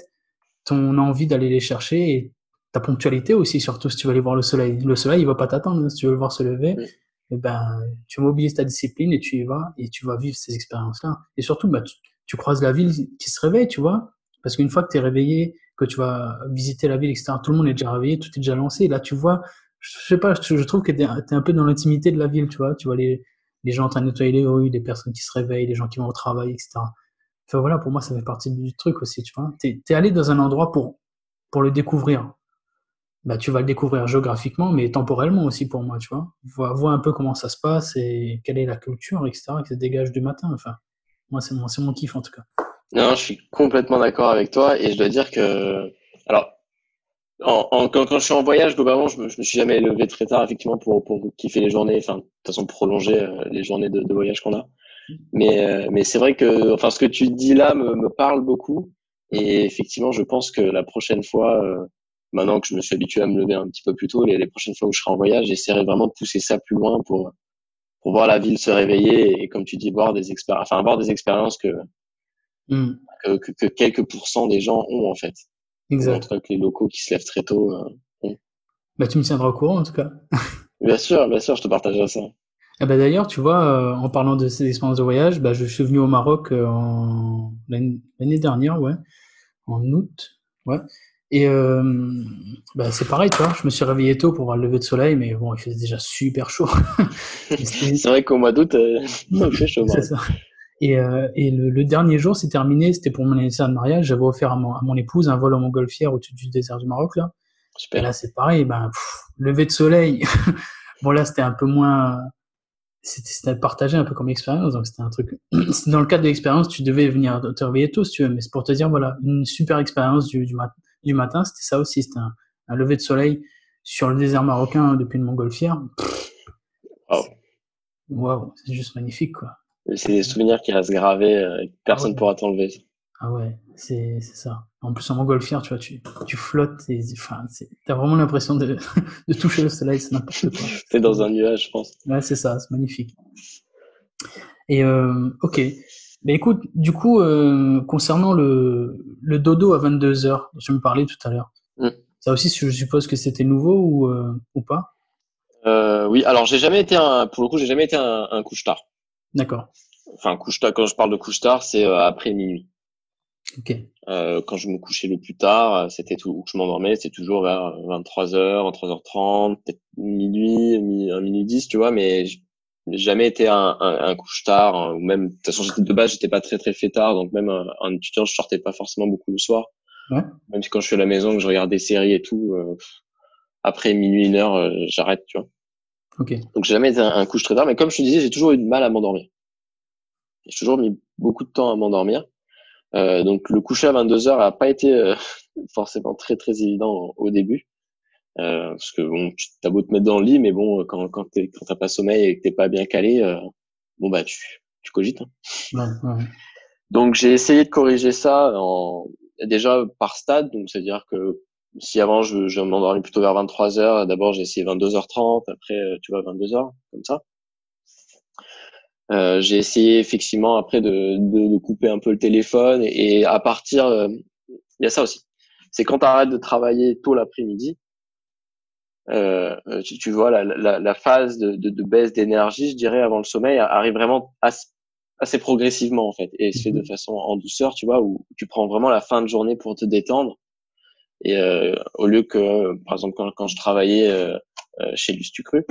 ton envie d'aller les chercher et ta ponctualité aussi, surtout si tu veux aller voir le soleil. Le soleil, il va pas t'attendre. Si tu veux le voir se lever, eh ben, tu mobilises ta discipline et tu y vas et tu vas vivre ces expériences-là. Et surtout, bah, tu, croises la ville qui se réveille, tu vois. Parce qu'une fois que tu es réveillé, que tu vas visiter la ville, etc., tout le monde est déjà réveillé, tout est déjà lancé. Et là, tu vois, je sais pas, je, trouve que tu es, un peu dans l'intimité de la ville, tu vois. Tu vois les, les gens en train de nettoyer les rues, des personnes qui se réveillent, les gens qui vont au travail, etc. Enfin voilà, pour moi, ça fait partie du truc aussi, tu vois. Tu es, allé dans un endroit pour, pour le découvrir bah, tu vas le découvrir géographiquement, mais temporellement aussi pour moi, tu vois. Vois, un peu comment ça se passe et quelle est la culture, etc., qui se dégage du matin. Enfin, moi, c'est mon, mon kiff en tout cas. Non, je suis complètement d'accord avec toi et je dois dire que, alors, quand, je suis en voyage, globalement, je me, me suis jamais levé très tard, effectivement, pour, pour kiffer les journées, enfin, de toute façon, prolonger euh, les journées de, de voyage qu'on a. Mais, euh, mais c'est vrai que, enfin, ce que tu dis là me, me, parle beaucoup. Et effectivement, je pense que la prochaine fois, euh, maintenant que je me suis habitué à me lever un petit peu plus tôt, les, les prochaines fois où je serai en voyage, j'essaierai vraiment de pousser ça plus loin pour, pour voir la ville se réveiller et, comme tu dis, voir des expériences, enfin, avoir des expériences que, mm. que, que, que, quelques pourcents des gens ont, en fait. Exact. les locaux qui se lèvent très tôt euh, ont. Bah, tu me tiendras au courant, en tout cas. <laughs> bien sûr, bien sûr, je te partagerai ça. Ah bah d'ailleurs, tu vois, euh, en parlant de ces expériences de voyage, bah, je suis venu au Maroc euh, l'année dernière, ouais, en août, ouais. Et euh, bah, c'est pareil, toi. Je me suis réveillé tôt pour voir le lever de soleil, mais bon, il faisait déjà super chaud. <laughs> c'est vrai qu'au mois d'août, euh, il fait chaud. Ça. Et, euh, et le, le, dernier jour, c'est terminé. C'était pour mon anniversaire de mariage. J'avais offert à mon, à mon, épouse un vol en montgolfière au-dessus du désert du Maroc, là. Super. Et là, c'est pareil. Ben, lever de soleil. <laughs> bon, là, c'était un peu moins. C'était partagé un peu comme expérience. Donc, c'était un truc. <clears throat> Dans le cadre de l'expérience, tu devais venir te réveiller tôt, si tu veux. Mais c'est pour te dire, voilà, une super expérience du, du matin du matin, c'était ça aussi, c'était un, lever de soleil sur le désert marocain depuis une montgolfière. Waouh, c'est juste magnifique, quoi. C'est des souvenirs qui restent gravés, euh, personne ne ah pourra t'enlever. Ah ouais, c'est ça. En plus, en montgolfière, tu vois, tu, tu flottes, et, enfin, t'as vraiment l'impression de, <laughs> de, toucher le soleil, c'est n'importe quoi. <laughs> T'es dans un nuage, je pense. Ouais, c'est ça, c'est magnifique. Et euh, ok, mais écoute, du coup, euh, concernant le, le dodo à 22 heures, je me parlais tout à l'heure. Mm. Ça aussi, je suppose que c'était nouveau ou, euh, ou pas? Euh, Oui, alors j'ai jamais été un, pour le coup, j'ai jamais été un, un couche tard. D'accord. enfin, couche tard, quand je parle de couche tard, c'est après minuit. Ok. Quand je me couchais le plus tard, c'était tout, où je m'endormais, c'était toujours vers 23h, 23h30, peut-être minuit, minuit 10, tu vois, mais jamais été un, un, un couche tard, hein, ou même, de toute façon, de base, j'étais pas très très fait tard, donc même un, un, étudiant, je sortais pas forcément beaucoup le soir. Ouais. Même si quand je suis à la maison, que je regarde des séries et tout, euh, après minuit, une heure, euh, j'arrête, tu vois. Ok. Donc j'ai jamais été un, couche très tard, mais comme je te disais, j'ai toujours eu du mal à m'endormir. J'ai toujours mis beaucoup de temps à m'endormir. Euh, donc le coucher à 22 heures a pas été euh, <laughs> forcément très très évident au, début. Euh, parce que bon, tu as beau te mettre dans le lit, mais bon, quand quand t'es quand t'as pas sommeil et que t'es pas bien calé, euh, bon bah tu tu cogites. Hein. Ouais, ouais. Donc j'ai essayé de corriger ça en déjà par stade, donc c'est à dire que si avant je, je m'endormais plutôt vers 23 heures, d'abord j'ai essayé 22h30, après tu vois 22 heures comme ça. Euh, j'ai essayé effectivement après de, de, de, couper un peu le téléphone et, à partir, euh, il y a ça aussi. C'est quand tu arrêtes de travailler tôt l'après-midi, euh, tu, tu, vois la, la, la phase de, de, de baisse d'énergie, je dirais, avant le sommeil, arrive vraiment assez, assez progressivement en fait et se fait de mhm. façon en douceur, tu vois, où tu prends vraiment la fin de journée pour te détendre. Et euh, au lieu que, par exemple, quand, quand je travaillais euh, euh chez Lustucru,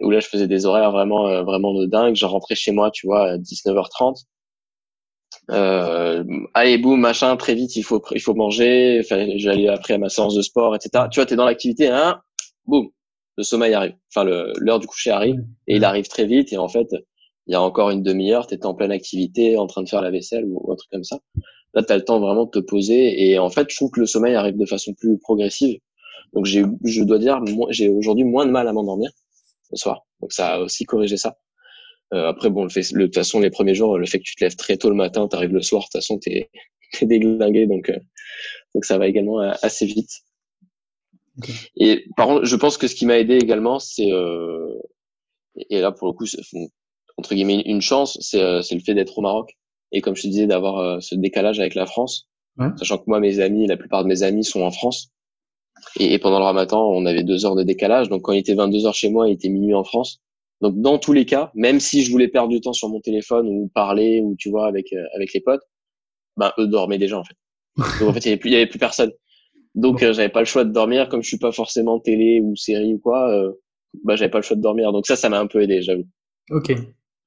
où là je faisais des horaires vraiment euh, vraiment de dingue. Je rentrais chez moi, tu vois, à 19h30. Euh, allez boum machin très vite il faut il faut manger j'allais après à ma séance de sport etc tu vois t'es dans l'activité hein boum le sommeil arrive enfin l'heure du coucher arrive et il arrive très vite et en fait il y a encore une demi-heure t'étais en pleine activité en train de faire la vaisselle ou, un truc comme ça là t'as le temps vraiment de te poser et en fait je trouve que le sommeil arrive de façon plus progressive donc j'ai je dois dire j'ai aujourd'hui moins de mal à m'endormir le soir. Donc ça a aussi corrigé ça. Euh, après, bon, le fait, de toute façon, les premiers jours, le fait que tu te lèves très tôt le matin, tu arrives le soir, de toute façon, tu es, <laughs> déglingué, donc, euh, donc ça va également euh, assez vite. Et par contre, je pense que ce qui m'a aidé également, c'est, euh, et là pour le coup, entre guillemets, une chance, c'est euh, le fait d'être au Maroc. Et comme je te disais, d'avoir ce décalage avec la France, ouais. sachant que moi, mes amis, la plupart de mes amis sont en France. Et, pendant le ramadan, on avait deux heures de décalage. Donc quand il était 22 heures chez moi, il était minuit en France. Donc dans tous les cas, même si je voulais perdre du temps sur mon téléphone ou parler ou tu vois avec euh, avec les potes, ben eux dormaient déjà en fait. <laughs> Donc en fait il y avait plus il y avait plus personne. Donc euh, j'avais pas le choix de dormir comme je suis pas forcément télé ou série ou quoi. Euh, bah j'avais pas le choix de dormir. Donc ça ça m'a un peu aidé j'avoue. Ok,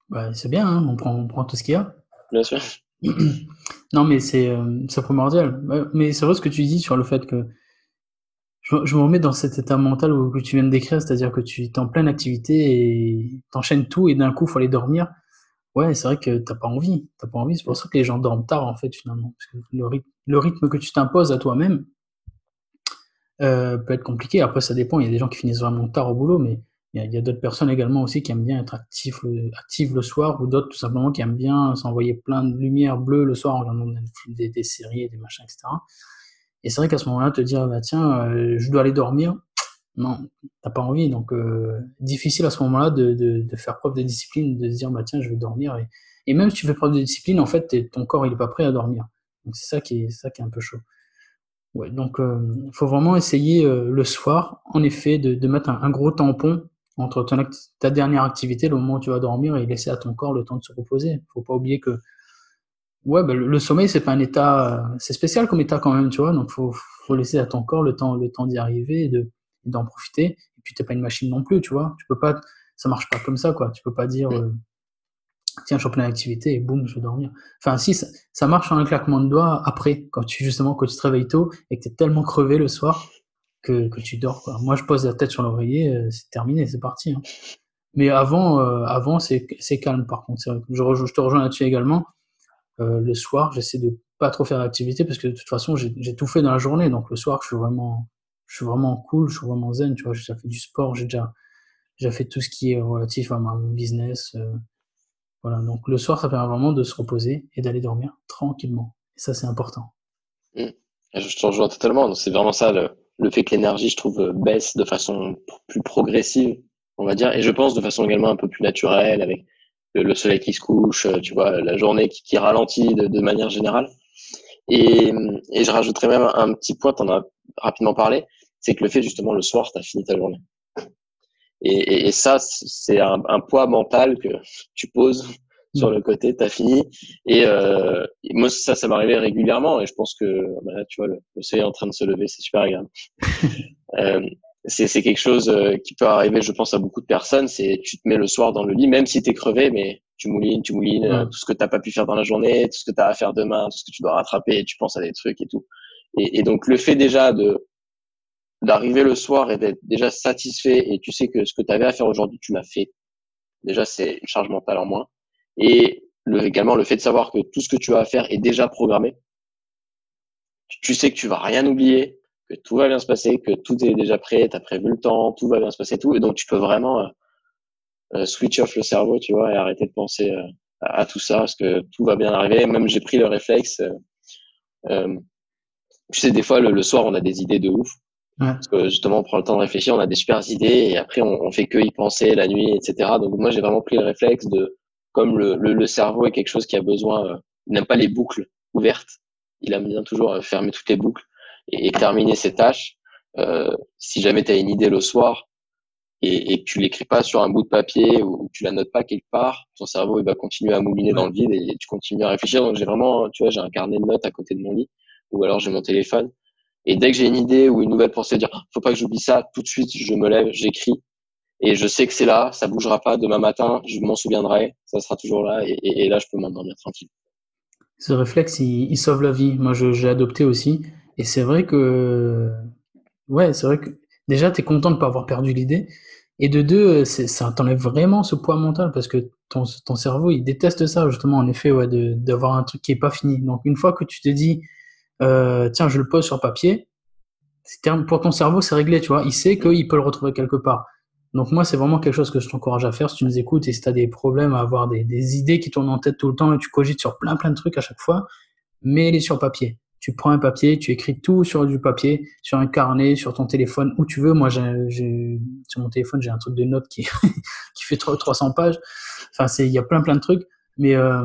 bah, c'est bien. Hein on prend on prend tout ce qu'il y a. Bien sûr. <clears throat> non mais c'est euh, primordial. Mais c'est vrai ce que tu dis sur le fait que je, me remets dans cet état mental où, que tu viens de décrire, c'est-à-dire que tu es en pleine activité et t'enchaînes tout et d'un coup, il faut aller dormir. Ouais, c'est vrai que t'as pas envie. T'as pas envie. C'est pour ça que les gens dorment tard, en fait, finalement. Parce que le, rythme, le rythme que tu t'imposes à toi-même euh, peut être compliqué. Après, ça dépend. Il y a des gens qui finissent vraiment tard au boulot, mais il y a, d'autres personnes également aussi qui aiment bien être actifs le, actifs le soir ou d'autres tout simplement qui aiment bien s'envoyer plein de lumière bleue le soir en regardant des, des séries, des machins, etc. Et c'est vrai qu'à ce moment-là, te dire, bah, tiens, euh, je dois aller dormir, non, t'as pas envie. Donc, euh, difficile à ce moment-là de, de, faire preuve de discipline, de se dire, bah, tiens, je vais dormir. Et, et même si tu fais preuve de discipline, en fait, ton corps, il est pas prêt à dormir. Donc, c'est ça ça qui est un peu chaud. Ouais, donc, il euh, faut vraiment essayer euh, le soir, en effet, de, de mettre un, un, gros tampon entre ton ta dernière activité, le moment où tu vas dormir, et laisser à ton corps le temps de se reposer. Faut pas oublier que Ouais, bah, le sommeil, c'est pas un état, c'est spécial comme état quand même, tu vois. Donc, faut, faut laisser à ton corps le temps, le temps d'y arriver et de, d'en profiter. Et puis, t'es pas une machine non plus, tu vois. Tu peux pas, ça marche pas comme ça, quoi. Tu peux pas dire, euh, tiens, je suis en activité et boum, je vais dormir. Enfin, si, ça, marche en un claquement de doigts après, quand tu, justement, quand tu te réveilles tôt et que t'es tellement crevé le soir que, que tu dors. Moi, je pose la tête sur l'oreiller, euh, c'est terminé, c'est parti. Hein. Mais avant, euh, avant, c'est, calme, par contre. Je, te rejoins là-dessus également euh, le soir, j'essaie de pas trop faire d'activité parce que de toute façon, j'ai tout fait dans la journée. Donc le soir, je suis vraiment, je suis vraiment cool, je suis vraiment zen. Tu vois, j'ai déjà fait du sport, j'ai déjà, fait tout ce qui est relatif à mon business. Voilà. Donc le soir, ça permet vraiment de se reposer et d'aller dormir tranquillement. Et ça, c'est important. Mmh. Je te rejoins totalement. C'est vraiment ça le, fait que l'énergie, je trouve, baisse de façon plus progressive, on va dire, et je pense de façon également un peu plus naturelle, avec le, soleil qui se couche, euh, tu vois, la journée qui, ralentit de, de, manière générale. Et, et je rajouterais même un petit point, tu en as rapidement parlé, c'est que le fait justement le soir, tu as fini ta journée. Et, et, et ça, c'est un, un, poids mental que tu poses sur le côté, t'as fini. Et euh, moi, ça, ça m'arrivait régulièrement. Et je pense que bah, tu vois, le, le soleil est en train de se lever, c'est super agréable. <laughs> euh, c'est quelque chose euh, qui peut arriver, je pense, à beaucoup de personnes. C'est tu te mets le soir dans le lit, même si t'es crevé, mais tu moulines, tu moulines euh, tout ce que t'as pas pu faire dans la journée, tout ce que t'as à faire demain, tout ce que tu dois rattraper. tu penses à des trucs et tout. Et, et donc le fait déjà de d'arriver le soir et d'être déjà satisfait et tu sais que ce que tu avais à faire aujourd'hui, tu l'as fait. Déjà, c'est une charge mentale en moins. Et le, également, le fait de savoir que tout ce que tu as à faire est déjà programmé. Tu sais que tu vas rien oublier, que tout va bien se passer, que tout est déjà prêt, tu as prévu le temps, tout va bien se passer, tout. Et donc, tu peux vraiment euh, euh, switch off le cerveau, tu vois, et arrêter de penser euh, à, tout ça, parce que tout va bien arriver. Même j'ai pris le réflexe. tu sais, des fois, le, le soir, on a des idées de ouf. Parce que justement, on prend le temps de réfléchir, on a des super idées et après, on, on fait que y penser la nuit, etc. Donc moi, j'ai vraiment pris le réflexe de, comme le, le, le, cerveau est quelque chose qui a besoin, euh, il n'aime pas les boucles ouvertes, il aime bien toujours euh, fermer toutes les boucles et, et terminer ses tâches. Euh, si jamais tu as une idée le soir et, et que tu l'écris pas sur un bout de papier ou tu la notes pas quelque part, ton cerveau il va continuer à mouliner dans le vide et tu continues à réfléchir. Donc j'ai vraiment, tu vois, j'ai un carnet de notes à côté de mon lit ou alors j'ai mon téléphone et dès que j'ai une idée ou une nouvelle pensée, dire faut pas que j'oublie ça, tout de suite je me lève, j'écris et je sais que c'est là, ça bougera pas. Demain matin, je m'en souviendrai, ça sera toujours là et, là je peux m'endormir tranquille. Ce réflexe, il, sauve la vie. Moi, j'ai adopté aussi et c'est vrai que ouais, c'est vrai que déjà tu es content de pas avoir perdu l'idée et de deux, ça t'enlève vraiment ce poids mental parce que ton, cerveau il déteste ça justement en effet ouais d'avoir un truc qui est pas fini. Donc une fois que tu te dis euh, tiens, je le pose sur papier. Pour ton cerveau, c'est réglé, tu vois. Il sait qu'il peut le retrouver quelque part. Donc moi, c'est vraiment quelque chose que je t'encourage à faire si tu nous écoutes et si tu as des problèmes à avoir des, idées qui tournent en tête tout le temps et tu cogites sur plein plein de trucs à chaque fois, mets-les sur papier. Tu prends un papier, tu écris tout sur du papier, sur un carnet, sur ton téléphone, où tu veux. Moi, sur mon téléphone, j'ai un truc de notes qui, <laughs> qui fait 300 pages. Enfin, il y a plein plein de trucs. Mais euh,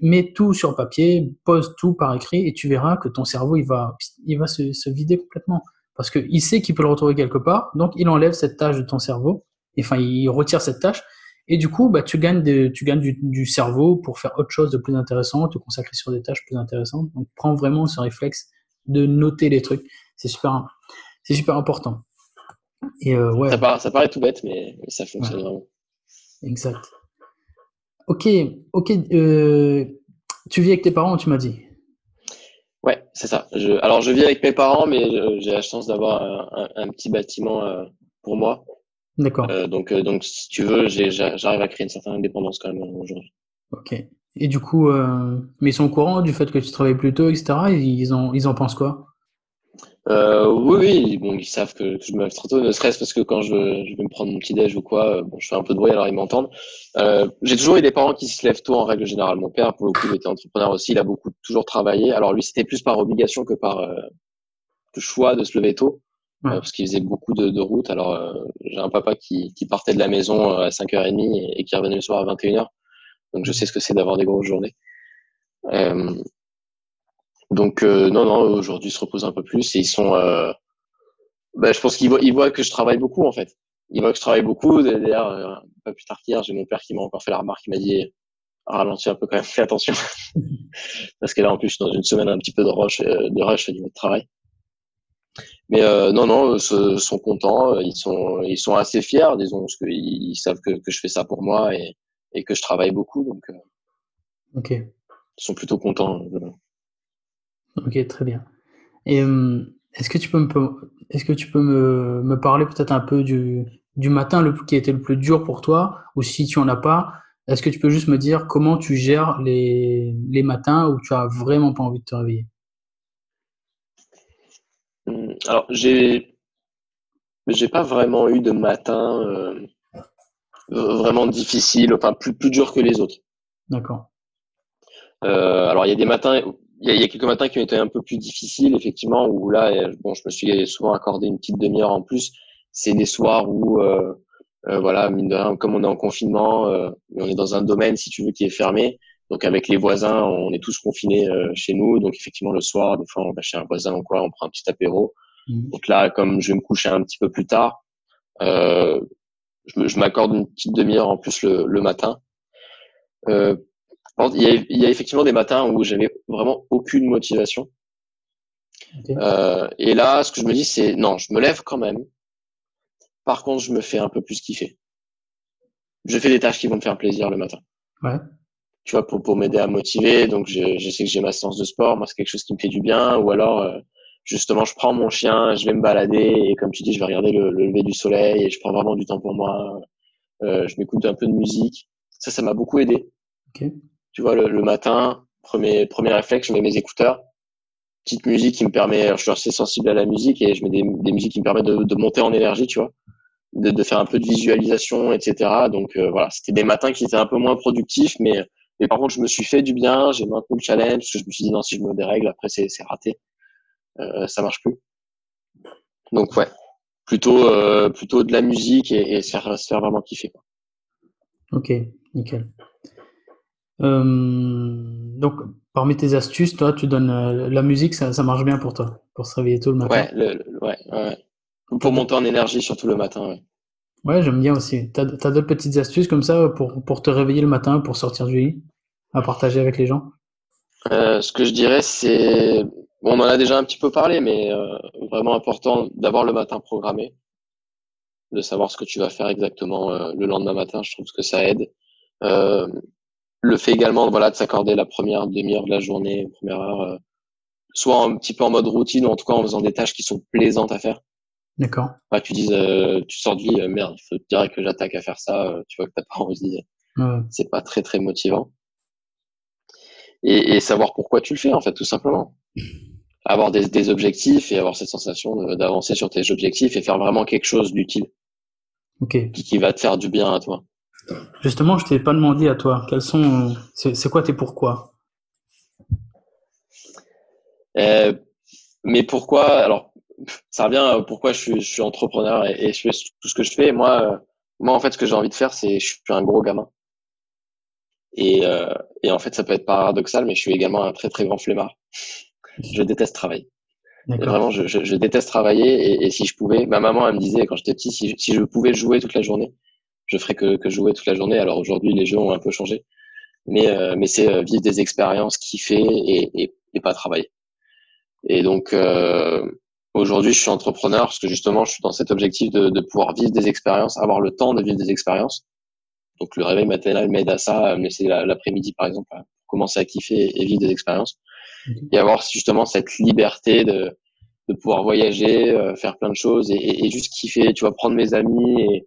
mets tout sur papier, pose tout par écrit et tu verras que ton cerveau il va, il va se, se vider complètement parce qu'il sait qu'il peut le retrouver quelque part, donc il enlève cette tâche de ton cerveau. Enfin, il retire cette tâche et du coup, bah, tu gagnes, de, tu gagnes du, du, cerveau pour faire autre chose de plus intéressant, te consacrer sur des tâches plus intéressantes. Donc, prends vraiment ce réflexe de noter les trucs. C'est super, c'est super important. Et euh, ouais. Ça paraît, ça paraît tout bête, mais ça fonctionne ouais. vraiment. Exact. Ok, ok. Euh, tu vis avec tes parents, tu m'as dit. Ouais, c'est ça. Je, alors, je vis avec mes parents, mais j'ai la chance d'avoir un, un, petit bâtiment euh, pour moi. D'accord. Euh, donc, euh, donc, si tu veux, j'arrive à créer une certaine indépendance quand même euh, aujourd'hui. Ok. Et du coup, euh, mais ils sont au courant du fait que tu travailles plus tôt, etc. Ils en, ils en pensent quoi? Euh, oui, oui, bon, ils savent que, je me lève trop tôt, ne serait-ce parce que quand je, je vais me prendre mon petit déj ou quoi, euh, bon, je fais un peu de bruit alors ils m'entendent. Euh, j'ai toujours eu des parents qui se lèvent tôt en règle générale. Mon père, pour le coup, il était entrepreneur aussi, il a beaucoup toujours travaillé. Alors lui, c'était plus par obligation que par euh, choix de se lever tôt, ouais. Euh, parce qu'il faisait beaucoup de, de routes. Alors euh, j'ai un papa qui, qui partait de la maison à 5h30 et, et qui revenait le soir à 21h. Donc je sais ce que c'est d'avoir des grosses journées. Euh, donc euh, non, non, aujourd'hui ils se reposent un peu plus et ils sont. Euh, bah, je pense qu'ils voient, ils voient que je travaille beaucoup en fait. Ils voient que je travaille beaucoup. D'ailleurs, euh, pas plus tard qu'hier, j'ai mon père qui m'a encore fait la remarque. Il m'a dit ralentis un peu quand même, fais attention, <laughs> parce que là en plus je suis dans une semaine un petit peu de rush, de rush au niveau de travail. Mais euh, non, non, ils sont contents, ils sont, ils sont assez fiers, disons, parce qu'ils savent que, que je fais ça pour moi et, et que je travaille beaucoup, donc. Ok. Ils sont plutôt contents. Ok, très bien. Et est-ce que tu peux me, est-ce que tu peux me, me parler peut-être un peu du, du matin le, qui a été le plus dur pour toi, ou si tu en as pas, est-ce que tu peux juste me dire comment tu gères les, les matins où tu as vraiment pas envie de te réveiller? Alors, j'ai, j'ai pas vraiment eu de matin euh, vraiment difficile, enfin plus, plus dur que les autres. D'accord. Euh, alors, il y a des matins il y, a, il y, a, quelques matins qui ont été un peu plus difficiles, effectivement, où là, euh, bon, je me suis souvent accordé une petite demi-heure en plus. C'est des soirs où, euh, euh, voilà, mine de rien, comme on est en confinement, euh, on est dans un domaine, si tu veux, qui est fermé. Donc, avec les voisins, on est tous confinés euh, chez nous. Donc, effectivement, le soir, des fois, on va chez un voisin ou quoi, on prend un petit apéro. Mmh. Donc là, comme je vais me coucher un petit peu plus tard, euh, je, je m'accorde une petite demi-heure en plus le, le matin. Il y, a, il y a effectivement des matins où j'avais vraiment aucune motivation. Euh, et là, ce que je me dis, c'est non, je me lève quand même. Par contre, je me fais un peu plus kiffer. Je fais des tâches qui vont me faire plaisir le matin. Ouais. Tu vois, pour, pour m'aider à motiver. Donc, je, je sais que j'ai ma séance de sport. Moi, c'est quelque chose qui me fait du bien. Ou alors, euh, justement, je prends mon chien, je vais me balader. Et comme tu dis, je vais regarder le, le lever du soleil. Et je prends vraiment du temps pour moi. Euh, je m'écoute un peu de musique. Ça, ça m'a beaucoup aidé. Okay. Tu vois, le, le, matin, premier, premier réflexe, je mets mes écouteurs petite musique qui me permet, je suis assez sensible à la musique et je mets des, des musiques qui me permettent de, de, monter en énergie, tu vois, de, de, faire un peu de visualisation, etc. Donc euh, voilà, c'était des matins qui étaient un peu moins productifs, mais, mais par contre, je me suis fait du bien, j'ai maintenu le challenge, parce que je me suis dit non, si je me dérègle, après c'est raté, euh, ça marche plus. Donc ouais, plutôt euh, plutôt de la musique et, et se, faire, se faire vraiment kiffer. Ok, nickel. Euh, donc, parmi tes astuces, toi, tu donnes euh, la musique, ça, ça, marche bien pour toi, pour se réveiller tôt le matin. Ouais, le, le, ouais, ouais. Pour monter en énergie, surtout le matin. Ouais, ouais j'aime bien aussi. Tu as, as d'autres petites astuces comme ça pour, pour te réveiller le matin, pour sortir du lit, à partager avec les gens? Euh, Ce que je dirais, c'est. Bon, on en a déjà un petit peu parlé, mais euh, vraiment important d'avoir le matin programmé, de savoir ce que tu vas faire exactement euh, le lendemain matin. Je trouve que ça aide. Euh, le fait également voilà, de s'accorder la première demi-heure de la journée, première heure, euh, soit un petit peu en mode routine ou en tout cas en faisant des tâches qui sont plaisantes à faire. D'accord. Ouais, tu dis, euh, tu sors de vie, euh, merde, il faut direct que j'attaque à faire ça, euh, tu vois que t'as pas <laughs> envie. Ouais. C'est pas très très motivant. Et, et, savoir pourquoi tu le fais en fait, tout simplement. Avoir des, des objectifs et avoir cette sensation d'avancer sur tes objectifs et faire vraiment quelque chose d'utile. Okay. Qui, qui va te faire du bien à toi. Justement, je t'ai pas demandé à toi, quels sont, c'est quoi tes pourquoi? Euh, Mais pourquoi Alors, ça revient à pourquoi je suis, je suis entrepreneur et, et, je fais tout ce que je fais. Moi, moi en fait, ce que j'ai envie de faire, c'est, je suis un gros gamin. Et, euh, et en fait, ça peut être paradoxal, mais je suis également un très très grand flemmard. Je déteste travailler. Vraiment, je, je, je, déteste travailler et, et, si je pouvais, ma maman, elle me disait quand j'étais petit, si, si je pouvais jouer toute la journée, je ferais que, que jouer toute la journée. Alors aujourd'hui, les jeux ont un peu changé, mais euh, mais c'est euh, vivre des expériences, kiffer et, et, et pas travailler. Et donc euh, aujourd'hui, je suis entrepreneur parce que justement, je suis dans cet objectif de, de pouvoir vivre des expériences, avoir le temps de vivre des expériences. Donc le réveil matinal m'aide à ça, à me laisser l'après-midi par exemple, à commencer à kiffer et vivre des expériences et avoir justement cette liberté de de pouvoir voyager, euh, faire plein de choses et, et, juste kiffer, tu vois, prendre mes amis et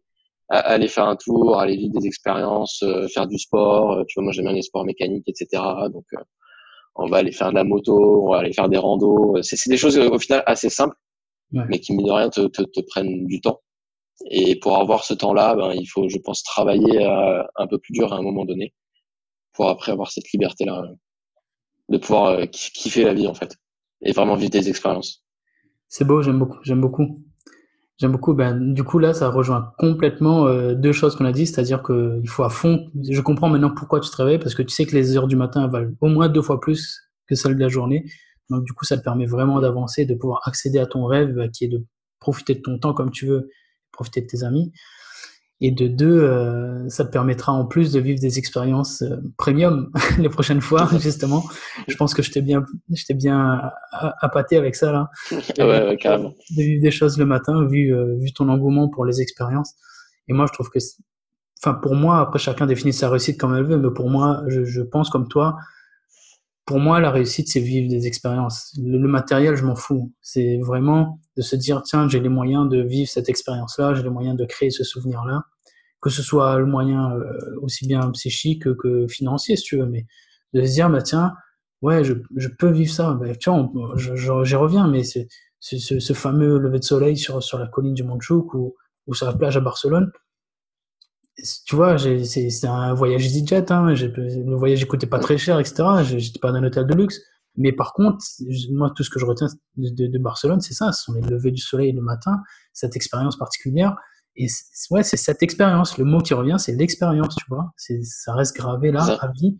aller faire un tour, aller vivre des expériences, euh, faire du sport. Euh, tu vois, moi j'aime bien les sports mécaniques, etc. Donc euh, on va aller faire de la moto, on va aller faire des randos. C'est des choses au final assez simples, ouais. mais qui mine de rien te, te, te, prennent du temps. Et pour avoir ce temps-là, ben, il faut, je pense, travailler un peu plus dur à un moment donné pour après avoir cette liberté-là de pouvoir kiffer la vie en fait et vraiment vivre des expériences. C'est beau, j'aime beaucoup, j'aime beaucoup. J'aime beaucoup. Ben, du coup, là, ça rejoint complètement euh, deux choses qu'on a dit, c'est-à-dire qu'il faut à fond. Je comprends maintenant pourquoi tu te réveilles, parce que tu sais que les heures du matin valent au moins deux fois plus que celles de la journée. Donc, du coup, ça te permet vraiment d'avancer, de pouvoir accéder à ton rêve, qui est de profiter de ton temps comme tu veux, profiter de tes amis. Et de deux, euh, ça te permettra en plus de vivre des expériences euh, premium <laughs> les prochaines fois, justement. Je pense que je t'ai bien, je t'ai bien appâté avec ça là. <laughs> ouais, ouais, carrément. De vivre des choses le matin, vu euh, vu ton engouement pour les expériences. Et moi, je trouve que, enfin, pour moi, après chacun définit sa réussite comme elle veut, mais pour moi, je, je pense comme toi. Pour moi, la réussite, c'est vivre des expériences. Le, matériel, je m'en fous. C'est vraiment de se dire, tiens, j'ai les moyens de vivre cette expérience-là, j'ai les moyens de créer ce souvenir-là que ce soit le moyen euh, aussi bien psychique que, financier, si tu veux, mais de se dire, bah tiens, ouais, je, peux vivre ça. Bah, tiens, j'y reviens, mais c'est ce, fameux lever de soleil sur, sur la colline du Montchouk ou, ou sur la plage à Barcelone. Tu vois, c'est un voyage EasyJet, hein, le voyage coûtait pas très cher, etc. J'étais pas dans un hôtel de luxe. Mais par contre, moi, tout ce que je retiens de, de, de Barcelone, c'est ça, ce sont les levées du soleil le matin, cette expérience particulière. Et ouais, c'est cette expérience. Le mot qui revient, c'est l'expérience, tu vois. Ça reste gravé là, à vie.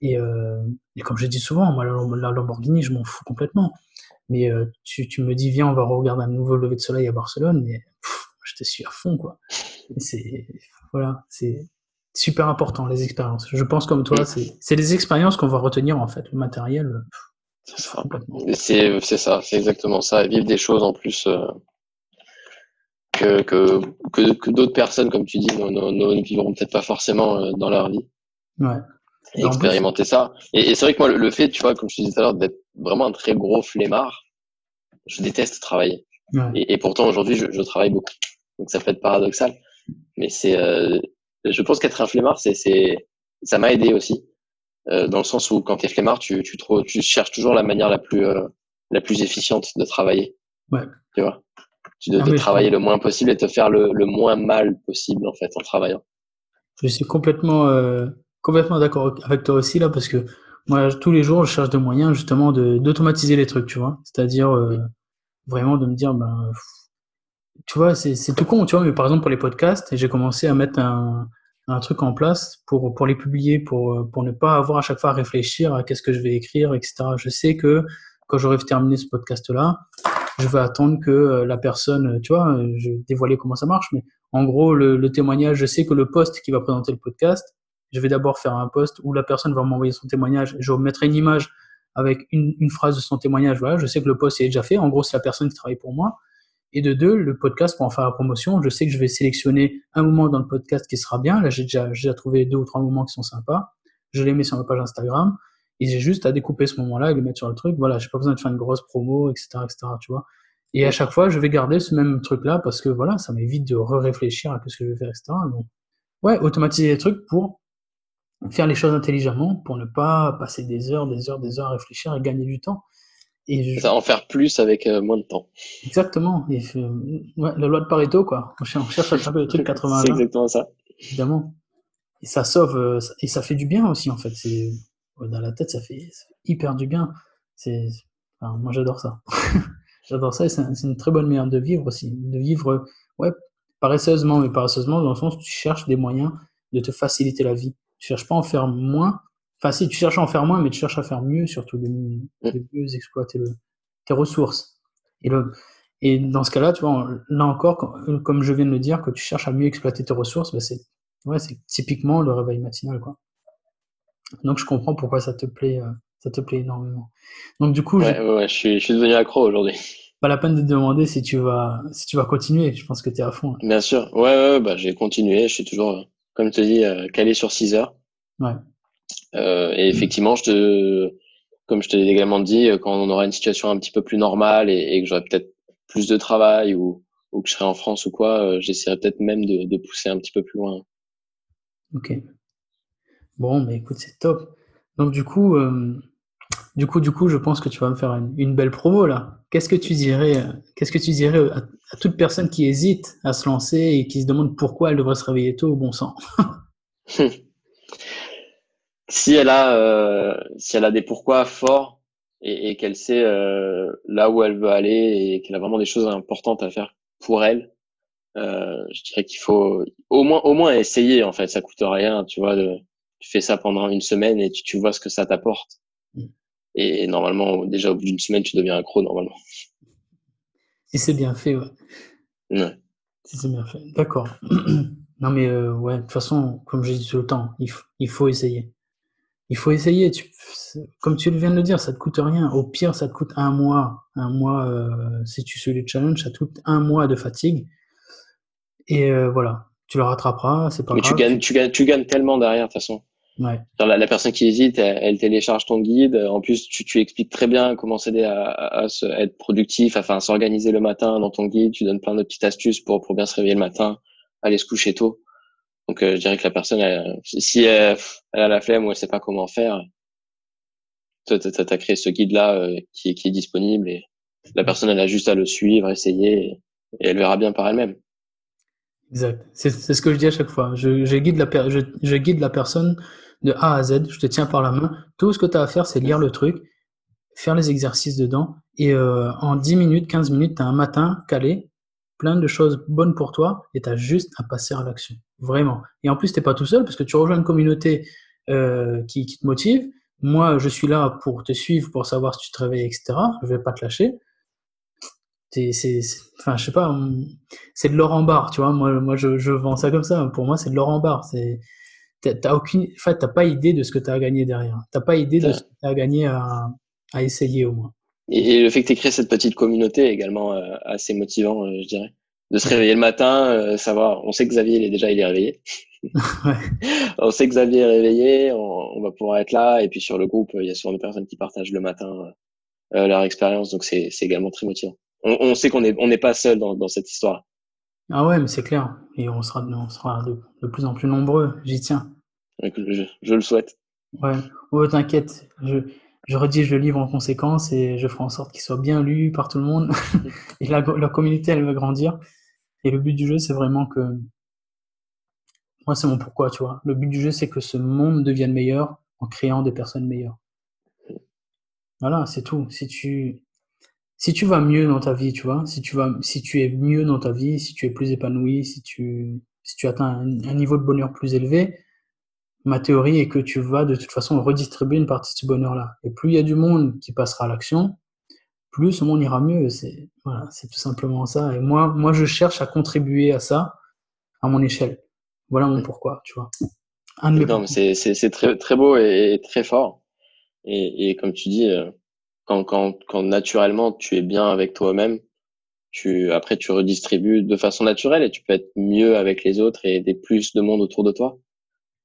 Et, euh, et comme je dis souvent, moi, la Lamborghini, je m'en fous complètement. Mais euh, tu, tu, me dis, viens, on va regarder un nouveau lever de soleil à Barcelone. Et pff, je te suis à fond, quoi. C'est voilà, c'est super important, les expériences. Je pense comme toi, c'est les expériences qu'on va retenir en fait. Le matériel, c'est ça, c'est exactement ça. vivre des choses en plus euh, que, que, que, d'autres personnes, comme tu dis, ne vivront peut-être pas forcément euh, dans leur vie. Ouais. Et expérimenter ça. Et, c'est vrai que moi, le, fait, tu vois, comme je te disais tout à l'heure, d'être vraiment un très gros flemmard, je déteste travailler. Et, pourtant, aujourd'hui, je, je, travaille beaucoup. Donc, ça peut être paradoxal. Mais c'est, euh, je pense qu'être un flemmard, c'est, c'est, ça m'a aidé aussi. Euh, dans le sens où quand tu es flemmard, tu, tu, tu cherches toujours la manière la plus, euh, la plus efficiente de travailler. Ouais. Tu vois? Tu dois ah, travailler le moins possible et te faire le, le, moins mal possible en fait en travaillant. Je suis complètement, euh, complètement d'accord avec toi aussi là parce que moi tous les jours je cherche des moyens justement de, d'automatiser les trucs, tu vois? C'est-à-dire euh, vraiment de me dire ben tu vois c'est, tout con, tu vois. Mais par exemple pour les podcasts, j'ai commencé à mettre un un truc en place pour, pour les publier, pour, pour ne pas avoir à chaque fois à réfléchir à qu'est-ce que je vais écrire, etc. Je sais que quand j'aurai terminé ce podcast-là, je vais attendre que euh, la personne, tu vois, je vais dévoiler comment ça marche, mais en gros, le, témoignage, je sais que le post qui va présenter le podcast, je vais d'abord faire un post où la personne va m'envoyer son témoignage, je mettrai une image avec une, une phrase de son témoignage, voilà, je sais que le post est déjà fait, en gros, c'est la personne qui travaille pour moi, et de deux, le podcast pour en faire la promotion, je sais que je vais sélectionner un moment dans le podcast qui sera bien. Là, j'ai déjà, trouvé deux ou trois moments qui sont sympas. Je les mets sur ma page Instagram et j'ai juste à découper ce moment-là et le mettre sur le truc. Voilà, j'ai pas besoin de faire une grosse promo, etc., etc., tu vois. Et à chaque fois, je vais garder ce même truc-là parce que voilà, ça m'évite de re-réfléchir à ce que je vais faire, etc. Donc, ouais, automatiser les trucs pour faire les choses intelligemment, pour ne pas passer des heures, des heures, des heures à réfléchir et gagner du temps. Et en faire plus avec euh, moins de temps. Exactement. Et, ouais, la loi de Pareto, quoi. On cherche à faire le truc <laughs> 80 C'est exactement ça. Évidemment. Et ça sauve, euh, et ça fait du bien aussi, en fait. Dans la tête, ça fait, hyper du bien. C'est, enfin, moi, j'adore ça. <laughs> j'adore ça et c'est, une très bonne manière de vivre aussi. De vivre, ouais, paresseusement, mais paresseusement dans le sens où tu cherches des moyens de te faciliter la vie. Tu cherches pas à en faire moins, Enfin, si tu cherches à en faire moins, mais tu cherches à faire mieux, surtout de, mieux exploiter tes ressources. Et, le, et dans ce cas-là, tu vois, là encore, comme je viens de le dire, que tu cherches à mieux exploiter tes ressources, bah c'est ouais, typiquement le réveil matinal, quoi. Donc je comprends pourquoi ça te plaît, euh, ça te plaît énormément. Donc du coup, ouais, ouais, je suis, je suis devenu accro aujourd'hui. <laughs> Pas la peine de te demander si tu vas, si tu vas continuer. Je pense que tu es à fond. Bien sûr. Ouais, ouais, bah j'ai continué. Je suis toujours, comme je te dis, euh, calé sur 6 heures. Ouais. Euh, et effectivement, je te, comme je te l'ai également dit, euh, quand on aura une situation un petit peu plus normale et, que j'aurai peut-être plus de travail ou, ou, que je serai en France ou quoi, euh, j'essaierai peut-être même de, de, pousser un petit peu plus loin. Ok. Bon, mais écoute, c'est top. Donc du coup, du coup, du coup, je pense que tu vas me faire une, belle promo là. Qu'est-ce que tu dirais, qu'est-ce que tu dirais à, à, toute personne qui hésite à se lancer et qui se demande pourquoi elle devrait se réveiller tôt au bon sang <laughs> si elle a euh, si elle a des pourquoi forts et, et qu'elle sait euh, là où elle veut aller et qu'elle a vraiment des choses importantes à faire pour elle euh, je dirais qu'il faut au moins au moins essayer en fait. Ça coûte rien tu vois de, tu fais ça pendant une semaine et tu, tu vois ce que ça t'apporte. Mm. et, normalement déjà au bout d'une semaine tu deviens accro normalement. Si c'est bien fait ouais, ouais. si c'est bien fait. D'accord. <clears throat> Non mais euh, ouais de toute façon comme j'ai dit tout le temps il, il faut essayer il faut essayer. Tu, comme tu viens de le dire, ça te coûte rien. Au pire, ça te coûte un mois. Un mois, euh, si tu suis le challenge, ça te coûte un mois de fatigue. Et euh, voilà, tu le rattraperas, c'est pas Mais grave. Tu gagnes, tu, gagnes, tu gagnes tellement derrière, de toute façon. Ouais. la, personne qui hésite, elle, télécharge ton guide. En plus, tu, tu expliques très bien comment s'aider à, à, être productif, enfin, à s'organiser le matin dans ton guide. Tu donnes plein de petites astuces pour, pour bien se réveiller le matin, aller se coucher tôt. Donc, euh, je dirais que la personne, si elle, a la flemme ou elle sait pas comment faire, tu as, créé ce guide-là euh, qui, est disponible et la personne, elle a juste à le suivre, essayer et, elle verra bien par elle-même. Exact. C'est ce que je dis à chaque fois. Je, guide la je, guide la personne de A à Z. Je te tiens par la main. Tout ce que tu as à faire, c'est lire le truc, faire les exercices dedans. Et euh, en 10 minutes, 15 minutes, tu as un matin calé plein de choses bonnes pour toi et tu as juste à passer à l'action. Vraiment. Et en plus, tu pas tout seul parce que tu rejoins une communauté euh, qui, qui, te motive. Moi, je suis là pour te suivre, pour savoir si tu te réveilles, etc. Je vais pas te lâcher. C'est, enfin, je sais pas, c'est de l'or en barre, tu vois. Moi, moi je, je vends ça comme ça. Pour moi, c'est de l'or en barre. C'est, t'as aucune, en fait, t'as pas idée de ce que tu as gagné derrière. T'as pas idée de ce que tu as gagné à, à, essayer au moins. Et, le fait que tu créé cette petite communauté est également euh, assez motivant, euh, je dirais. De se réveiller le matin, euh, savoir, on sait que Xavier, il est déjà, il est réveillé. <laughs> ouais. On sait que Xavier est réveillé, on, on, va pouvoir être là. Et puis sur le groupe, il y a souvent des personnes qui partagent le matin leur expérience, donc c'est également très motivant. On, on sait qu'on n'est on n'est pas seul dans, dans cette histoire. Ah ouais, mais c'est clair. Et on sera, on sera de, de plus en plus nombreux. J'y tiens. Je, je, le souhaite. Ouais. Oh, t'inquiète. Je, je rédige le livre en conséquence et je ferai en sorte qu'il soit bien lu par tout le monde. <laughs> et la, la communauté, elle va grandir. Et le but du jeu, c'est vraiment que. Moi, c'est mon pourquoi, tu vois. Le but du jeu, c'est que ce monde devienne meilleur en créant des personnes meilleures. Voilà, c'est tout. Si tu, si tu vas mieux dans ta vie, tu vois, si tu vas, si tu es mieux dans ta vie, si tu es plus épanoui, si tu, si tu atteins un, niveau de bonheur plus élevé, ma théorie est que tu vas de toute façon redistribuer une partie de ce bonheur-là. Et plus il y a du monde qui passera à l'action, plus ce monde ira mieux. C'est voilà, c'est tout simplement ça. Et moi, moi, je cherche à contribuer à ça à mon échelle. Voilà mon pourquoi, tu vois. c'est c'est très très beau et, très fort. Et, et comme tu dis. Euh quand, quand, quand naturellement tu es bien avec toi-même, tu, après tu redistribues de façon naturelle et tu peux être mieux avec les autres et aider plus de monde autour de toi.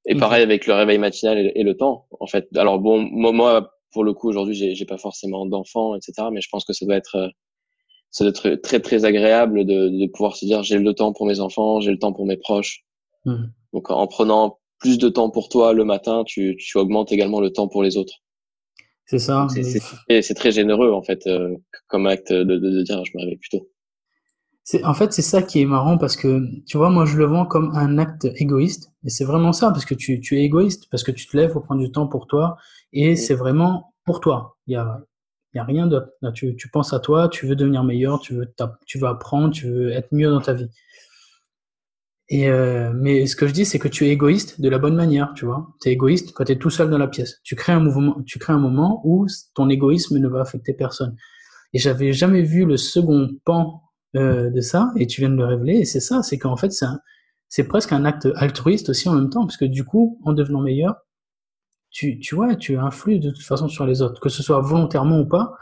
Et mmh. pareil avec le réveil matinal et, le temps, en fait. Alors bon, moi, pour le coup, aujourd'hui, j'ai, j'ai pas forcément d'enfants, etc. Mais je pense que ça doit être, euh, ça doit être très, très agréable de, de pouvoir se dire, j'ai le temps pour mes enfants, j'ai le temps pour mes proches. Mmh. Donc, en prenant plus de temps pour toi le matin, tu, tu augmentes également le temps pour les autres. C'est ça. C'est très généreux, en fait, euh, comme acte de, de, de, dire je me réveille plus tôt. En fait, c'est ça qui est marrant parce que, tu vois, moi, je le vends comme un acte égoïste. Et c'est vraiment ça, parce que tu, tu, es égoïste, parce que tu te lèves pour prendre du temps pour toi. Et c'est vraiment pour toi. Il y a, y a rien d'autre. Tu, tu penses à toi, tu veux devenir meilleur, tu veux, tu veux apprendre, tu veux être mieux dans ta vie. Et euh, mais ce que je dis, c'est que tu es égoïste de la bonne manière, tu vois. Tu es égoïste quand tu es tout seul dans la pièce. Tu crées un mouvement, tu crées un moment où ton égoïsme ne va affecter personne. Et j'avais jamais vu le second pan euh, de ça, et tu viens de le révéler. Et c'est ça, c'est qu'en fait, c'est presque un acte altruiste aussi en même temps, parce que du coup, en devenant meilleur, tu, tu vois, tu influes de toute façon sur les autres, que ce soit volontairement ou pas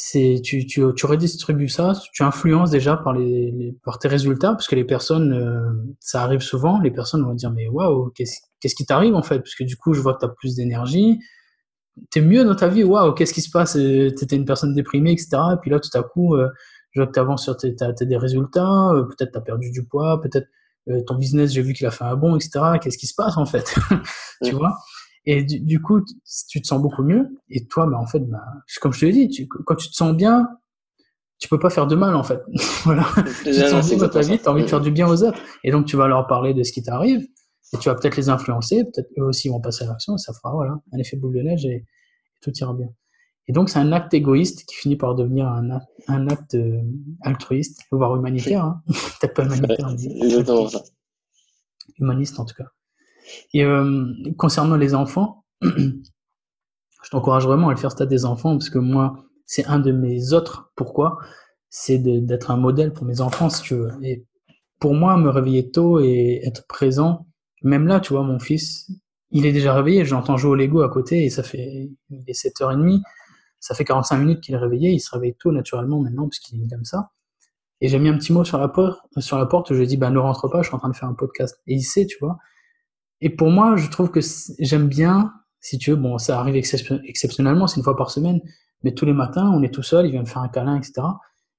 c'est tu, tu, tu redistribues ça, tu influences déjà par les, par tes résultats parce que les personnes euh, ça arrive souvent, les personnes vont dire mais waouh, qu'est-ce qui t'arrive en fait? Parce que du coup, je vois que tu as plus d'énergie, tu es mieux dans ta vie, waouh, qu'est-ce qui se passe? Tu étais une personne déprimée etc. et puis là tout à coup euh, je vois que tu avances sur tes, t'as, des résultats, euh, peut-être tu as perdu du poids, peut-être ton business, j'ai vu qu'il a fait un bon etc. Qu'est-ce qui se passe en fait? <laughs> Tu vois? Et du, coup, tu te sens beaucoup mieux. Et toi, bah, en fait, bah, comme je te l'ai dit, tu, quand tu te sens bien, tu peux pas faire de mal, en fait. <laughs> voilà. tu te sens bien dans ta vie, tu as envie de faire du bien aux autres. Et donc, tu vas leur parler de ce qui t'arrive. Et tu vas peut-être les influencer. Peut-être eux aussi vont passer à l'action. Et ça fera, voilà, un effet boule de neige et, tout ira bien. Et donc, c'est un acte égoïste qui finit par devenir un, acte, un acte euh, altruiste, voire humanitaire. Hein. <laughs> Peut-être pas humanitaire, mais humaniste en tout cas. Et euh, concernant les enfants, <clears throat> je t'encourage vraiment à le faire stade des enfants parce que moi, c'est un de mes autres pourquoi, c'est d'être un modèle pour mes enfants si tu veux. Et pour moi, me réveiller tôt et être présent, même là, tu vois, mon fils, il est déjà réveillé, j'entends jouer au Lego à côté et ça fait, il est 7h30, ça fait 45 minutes qu'il est réveillé, il se réveille tôt naturellement maintenant parce qu'il aime ça. Et j'ai mis un petit mot sur la porte, sur la porte, je lui ai dit, bah, ne rentre pas, je suis en train de faire un podcast. Et il sait, tu vois. Et pour moi, je trouve que j'aime bien, si tu veux, bon, ça arrive exceptionnellement, c'est une fois par semaine, mais tous les matins, on est tout seul, il vient me faire un câlin, etc.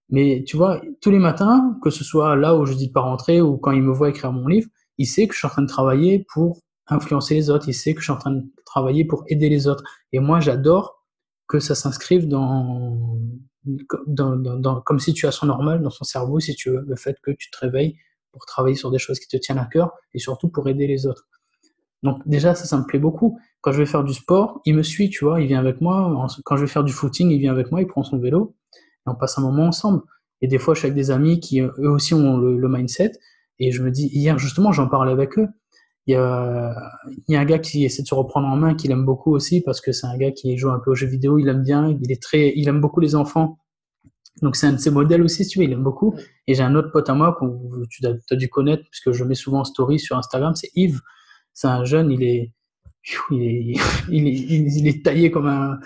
Mais tu vois, tous les matins, que ce soit là où je dis de pas rentrer ou quand il me voit écrire mon livre, il sait que je suis en train de travailler pour influencer les autres, il sait que je suis en train de travailler pour aider les autres. Et moi, j'adore que ça s'inscrive dans, dans, dans, comme situation normale dans son cerveau, si tu veux, le fait que tu te réveilles pour travailler sur des choses qui te tiennent à cœur et surtout pour aider les autres. Donc déjà, ça, ça me plaît beaucoup. Quand je vais faire du sport, il me suit, tu vois, il vient avec moi. Quand je vais faire du footing, il vient avec moi, il prend son vélo et on passe un moment ensemble. Et des fois, je suis avec des amis qui, eux aussi, ont le, mindset. Et je me dis, hier, justement, j'en parlais avec eux. Il y, a, un gars qui essaie de se reprendre en main, qu'il aime beaucoup aussi, parce que c'est un gars qui joue un peu aux jeux vidéo, il aime bien, il est très, il aime beaucoup les enfants. Donc c'est un de ses modèles aussi, tu vois, il aime beaucoup. Et j'ai un autre pote à moi que tu as, dû connaître, puisque je mets souvent en story sur Instagram, c'est Yves c'est un jeune, il est, <laughs> il est, il est, il est taillé comme un,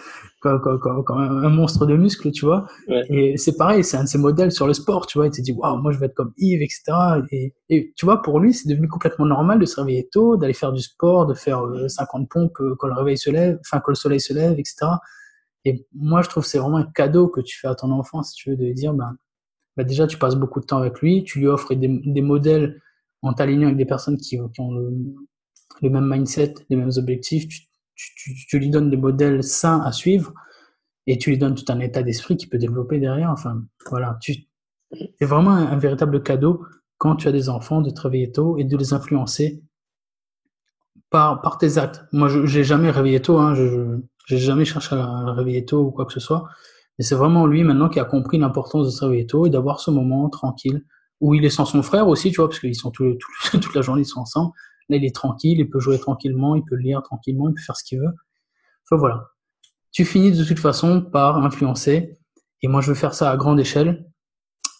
comme, comme, comme, un monstre de muscles, tu vois. Et c'est pareil, c'est un de ses modèles sur le sport, tu vois. Il s'est dit, waouh, moi je vais être comme Yves, etc. Et, et tu vois, pour lui, c'est devenu complètement normal de se réveiller tôt, d'aller faire du sport, de faire 50 euh, pompes euh, quand le réveil se lève, enfin quand le soleil se lève, etc. Et moi, je trouve que c'est vraiment un cadeau que tu fais à ton enfant, si tu veux, de lui dire, ben, bah déjà, tu passes beaucoup de temps avec lui, tu lui offres des, des modèles en t'alignant avec des personnes qui, qui ont le, le, même mindset, les mêmes objectifs, tu, tu, lui donnes des modèles sains à suivre et tu lui donnes tout un état d'esprit qui peut développer derrière. Enfin, voilà, c'est vraiment un, véritable cadeau quand tu as des enfants de travailler tôt et de les influencer par, par tes actes. Moi, je n'ai jamais réveillé tôt, hein, je n'ai jamais cherché à le réveiller tôt ou quoi que ce soit. Mais c'est vraiment lui maintenant qui a compris l'importance de se réveiller tôt et d'avoir ce moment tranquille où il est sans son frère aussi, tu vois, parce qu'ils sont tout, <laughs> toute la journée, ils sont ensemble. Là, il est tranquille, il peut jouer tranquillement, il peut lire tranquillement, il peut faire ce qu'il veut. Enfin voilà. Tu finis de toute façon par influencer. Et moi, je veux faire ça à grande échelle.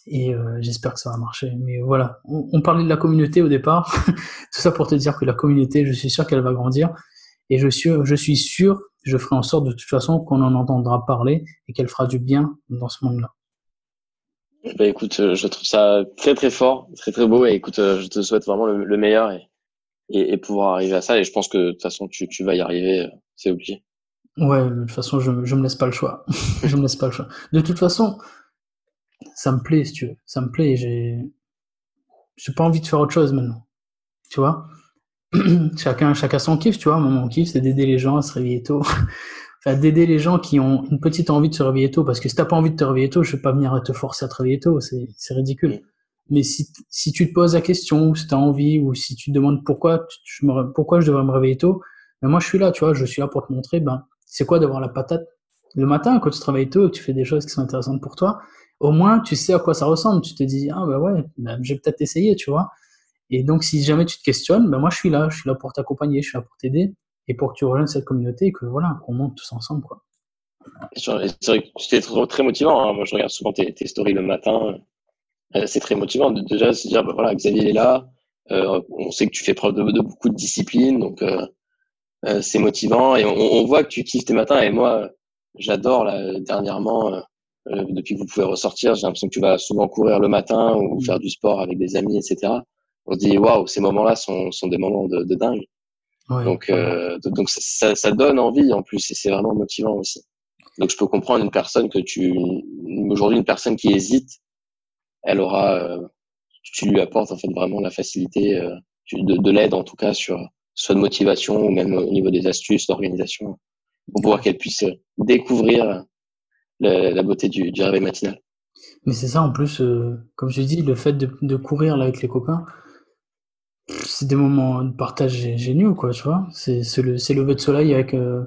Et euh, j'espère que ça va marcher. Mais voilà, on, parlait de la communauté au départ. <laughs> Tout ça pour te dire que la communauté, je suis sûr qu'elle va grandir. Et je suis, je suis sûr, je ferai en sorte de toute façon qu'on en entendra parler et qu'elle fera du bien dans ce monde-là. Bah écoute, euh, je trouve ça très très fort, très très beau. Et écoute, euh, je te souhaite vraiment le, meilleur et, et, pouvoir arriver à ça. Et je pense que de toute façon, tu, tu vas y arriver, c'est obligé. Ouais, de toute façon, je, je me laisse pas le choix. <laughs> je me laisse pas le choix. De toute façon, ça me plaît, si tu veux. Ça me plaît. J'ai, j'ai pas envie de faire autre chose maintenant. Tu vois? <clears throat> chacun, chacun son kiff, tu vois. Mon kiff, c'est d'aider les gens à se réveiller tôt. <laughs> enfin, d'aider les gens qui ont une petite envie de se réveiller tôt. Parce que si t'as pas envie de te réveiller tôt, je vais pas venir te forcer à te réveiller tôt. C'est, c'est ridicule. Mais si, si tu te poses la question, si tu as envie, ou si tu te demandes pourquoi, je pourquoi je devrais me réveiller tôt, ben moi je suis là, tu vois, je suis là pour te montrer, ben, c'est quoi d'avoir la patate le matin quand tu travailles tôt, tu fais des choses qui sont intéressantes pour toi. Au moins, tu sais à quoi ça ressemble. Tu te dis, ah ben ouais, ben, j'ai peut-être essayé, tu vois. Et donc, si jamais tu te questionnes, ben moi je suis là, je suis là pour t'accompagner, je suis là pour t'aider et pour que tu rejoignes cette communauté et que voilà, qu'on monte tous ensemble, quoi. C'est vrai que c'était très motivant. Hein. Moi, je regarde souvent tes, tes stories le matin. Euh, c'est très motivant de déjà se dire, bah, voilà, Xavier est là. Euh, on sait que tu fais preuve de, beaucoup de discipline, donc euh, euh, c'est motivant et on, on, voit que tu kiffes tes matins. Et moi, j'adore là dernièrement. depuis que vous pouvez ressortir, j'ai l'impression que tu vas souvent courir le matin ou faire du sport avec des amis, etc. On se dit waouh, ces moments-là sont, sont des moments de, de dingue. Ouais, donc, euh, donc ça, ça, donne envie en plus et c'est vraiment motivant aussi. Donc je peux comprendre une personne que tu aujourd'hui une personne qui hésite elle aura, euh, tu lui apportes en fait vraiment la facilité, euh, de, de l'aide en tout cas sur soit de motivation ou même au niveau des astuces d'organisation pour pouvoir qu'elle puisse découvrir la, beauté du, du, réveil matinal. Mais c'est ça en plus, euh, comme je dis, le fait de, de courir là avec les copains, c'est des moments de partage géniaux quoi, tu vois. C'est le, c'est lever de soleil avec euh,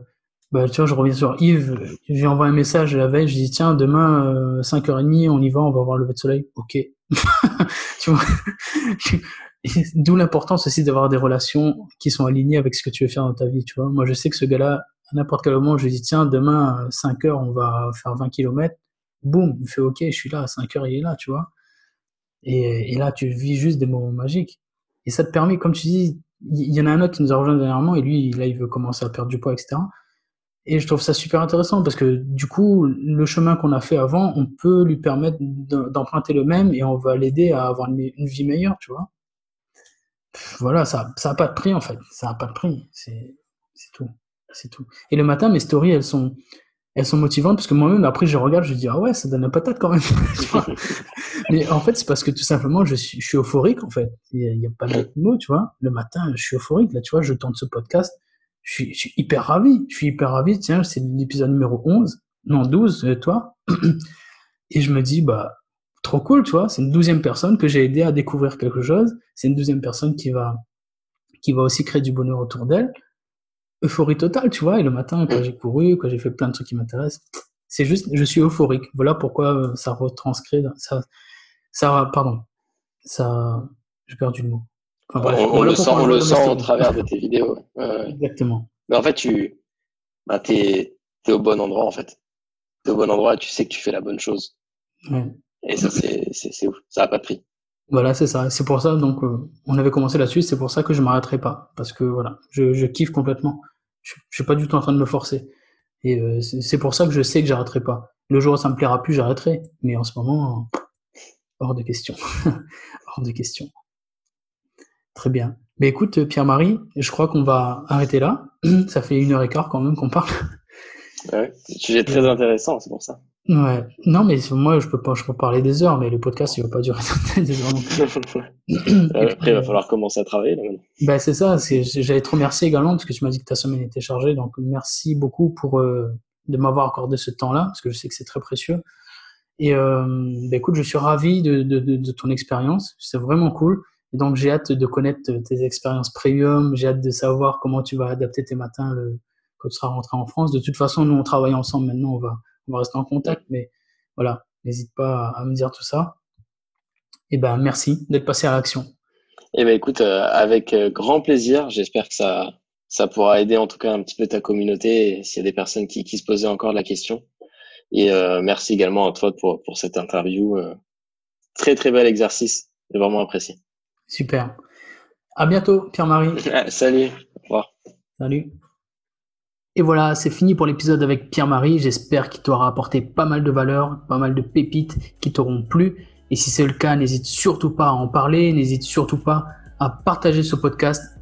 bah, tu vois, je reviens sur Yves, je lui envoie un message la veille, je dis tiens, demain, euh, 5h30, on y va, on va voir le lever de soleil. Ok. <laughs> tu vois D'où l'importance aussi d'avoir des relations qui sont alignées avec ce que tu veux faire dans ta vie, tu vois. Moi, je sais que ce gars-là, à n'importe quel moment, je lui dis tiens, demain, 5h, on va faire 20 km. Boum, il fait ok, je suis là, à 5h, il est là, tu vois. Et, et là, tu vis juste des moments magiques. Et ça te permet, comme tu dis, il y en a un autre qui nous a rejoint dernièrement, et lui, là, il veut commencer à perdre du poids, etc. Et je trouve ça super intéressant parce que du coup, le chemin qu'on a fait avant, on peut lui permettre d'emprunter le même et on va l'aider à avoir une, vie meilleure, tu vois. Voilà, ça n'a pas de prix en fait. Ça n'a pas de prix. C'est tout. C'est tout. Et le matin, mes stories, elles sont, elles sont motivantes parce que moi-même, après, je regarde, je dis, ah ouais, ça donne la patate quand même. <laughs> <laughs> Mais en fait, c'est parce que tout simplement, je suis, je suis euphorique en fait. Il n'y a, a, pas d'autre mot, tu vois. Le matin, je suis euphorique. Là, tu vois, je tente ce podcast je suis, je suis, hyper ravi. Je suis hyper ravi. Tiens, c'est l'épisode numéro 11, non 12, euh, toi. <clears throat> Et je me dis, bah, trop cool, tu vois. C'est une douzième personne que j'ai aidé à découvrir quelque chose. C'est une douzième personne qui va, qui va aussi créer du bonheur autour d'elle. Euphorie totale, tu vois. Et le matin, quand j'ai couru, quand j'ai fait plein de trucs qui m'intéressent, c'est juste, je suis euphorique. Voilà pourquoi euh, ça retranscrit, ça, ça, pardon, ça, j'ai perdu le mot on, le sent, on le sent au travers de tes vidéos. Exactement. Mais en fait, tu bah, es, au bon endroit, en fait. Tu es au bon endroit et tu sais que tu fais la bonne chose. Et ça, c'est ouf. Ça n'a pas de prix. Voilà, c'est ça. C'est pour ça, donc, euh, on avait commencé là-dessus, c'est pour ça que je m'arrêterai pas. Parce que voilà, je, je kiffe complètement. Je, je suis pas du tout en train de me forcer. Et euh, c'est pour ça que je sais que j'arrêterai pas. Le jour où ça me plaira plus, j'arrêterai. Mais en ce moment, hors de question. <laughs> hors de question. Très bien. Mais écoute, Pierre-Marie, je crois qu'on va arrêter là. <clears throat> Ça fait une heure et quart quand même qu'on parle. <laughs> Ouais, sujet très intéressant, c'est pour ça. Ouais. Non, mais moi, je peux pas, je peux parler des heures, mais le podcast, il va pas durer <laughs> des heures non plus. <laughs> Après, il va falloir commencer à travailler. Là, ben, c'est ça. J'allais te remercier également parce que tu m'as dit que ta semaine était chargée. Donc, merci beaucoup pour, euh, de m'avoir accordé ce temps-là parce que je sais que c'est très précieux. Et, euh, ben, écoute, je suis ravi de, de, de, de ton expérience. C'est vraiment cool. Donc, j'ai hâte de connaître tes expériences premium. J'ai hâte de savoir comment tu vas adapter tes matins quand tu seras rentré en France. De toute façon, nous, on travaille ensemble maintenant. On va, rester en contact. Mais voilà, n'hésite pas à me dire tout ça. Et ben, merci d'être passé à l'action. Eh ben, écoute, euh, avec euh, grand plaisir. J'espère que ça, pourra aider en tout cas un petit peu ta communauté s'il y a des personnes qui, qui se posaient encore la question. Et euh, merci également à toi pour, pour cette interview. très, très bel exercice. J'ai vraiment apprécié. Super. À bientôt, Pierre-Marie. <laughs> Salut. Au revoir. Salut. Et voilà, c'est fini pour l'épisode avec Pierre-Marie. J'espère qu'il t'aura apporté pas mal de valeur, pas mal de pépites qui t'auront plu. Et si c'est le cas, n'hésite surtout pas à en parler, n'hésite surtout pas à partager ce podcast,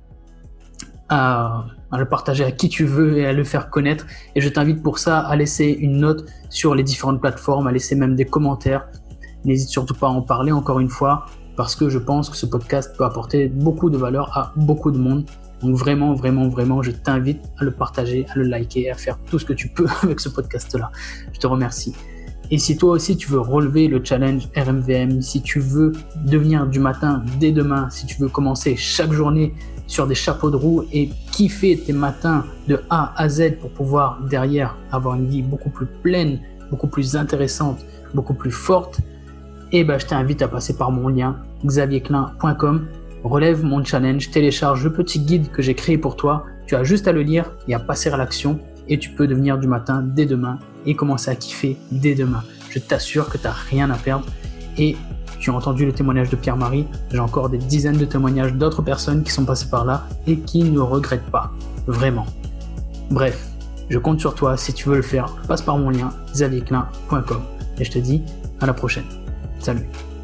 à, à, le partager à qui tu veux et à le faire connaître. Et je t'invite pour ça à laisser une note sur les différentes plateformes, à laisser même des commentaires. N'hésite surtout pas à en parler encore une fois parce que je pense que ce podcast peut apporter beaucoup de valeur à beaucoup de monde. Donc vraiment, vraiment, vraiment, je t'invite à le partager, à le liker, à faire tout ce que tu peux <laughs> avec ce podcast-là. Je te remercie. Et si toi aussi tu veux relever le challenge RMVM, si tu veux devenir du matin dès demain, si tu veux commencer chaque journée sur des chapeaux de roue et kiffer tes matins de A à Z pour pouvoir derrière avoir une vie beaucoup plus pleine, beaucoup plus intéressante, beaucoup plus forte, eh ben, je t'invite à passer par mon lien xavierclin.com. Relève mon challenge, télécharge le petit guide que j'ai créé pour toi. Tu as juste à le lire et à passer à l'action et tu peux devenir du matin dès demain et commencer à kiffer dès demain. Je t'assure que tu n'as rien à perdre et tu as entendu le témoignage de Pierre-Marie. J'ai encore des dizaines de témoignages d'autres personnes qui sont passées par là et qui ne regrettent pas. Vraiment. Bref, je compte sur toi. Si tu veux le faire, passe par mon lien xavierclin.com. Et je te dis à la prochaine. Salut